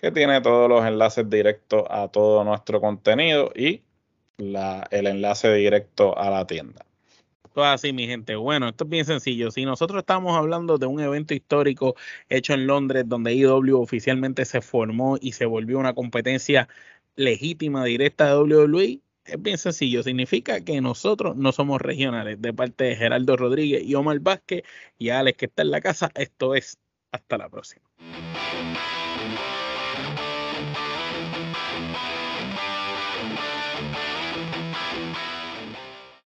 [SPEAKER 2] que tiene todos los enlaces directos a todo nuestro contenido y la, el enlace directo a la tienda.
[SPEAKER 1] Todo así, mi gente. Bueno, esto es bien sencillo. Si nosotros estamos hablando de un evento histórico hecho en Londres, donde IW oficialmente se formó y se volvió una competencia legítima, directa de WWE, es bien sencillo, significa que nosotros no somos regionales. De parte de Geraldo Rodríguez y Omar Vázquez y Alex que está en la casa, esto es hasta la próxima.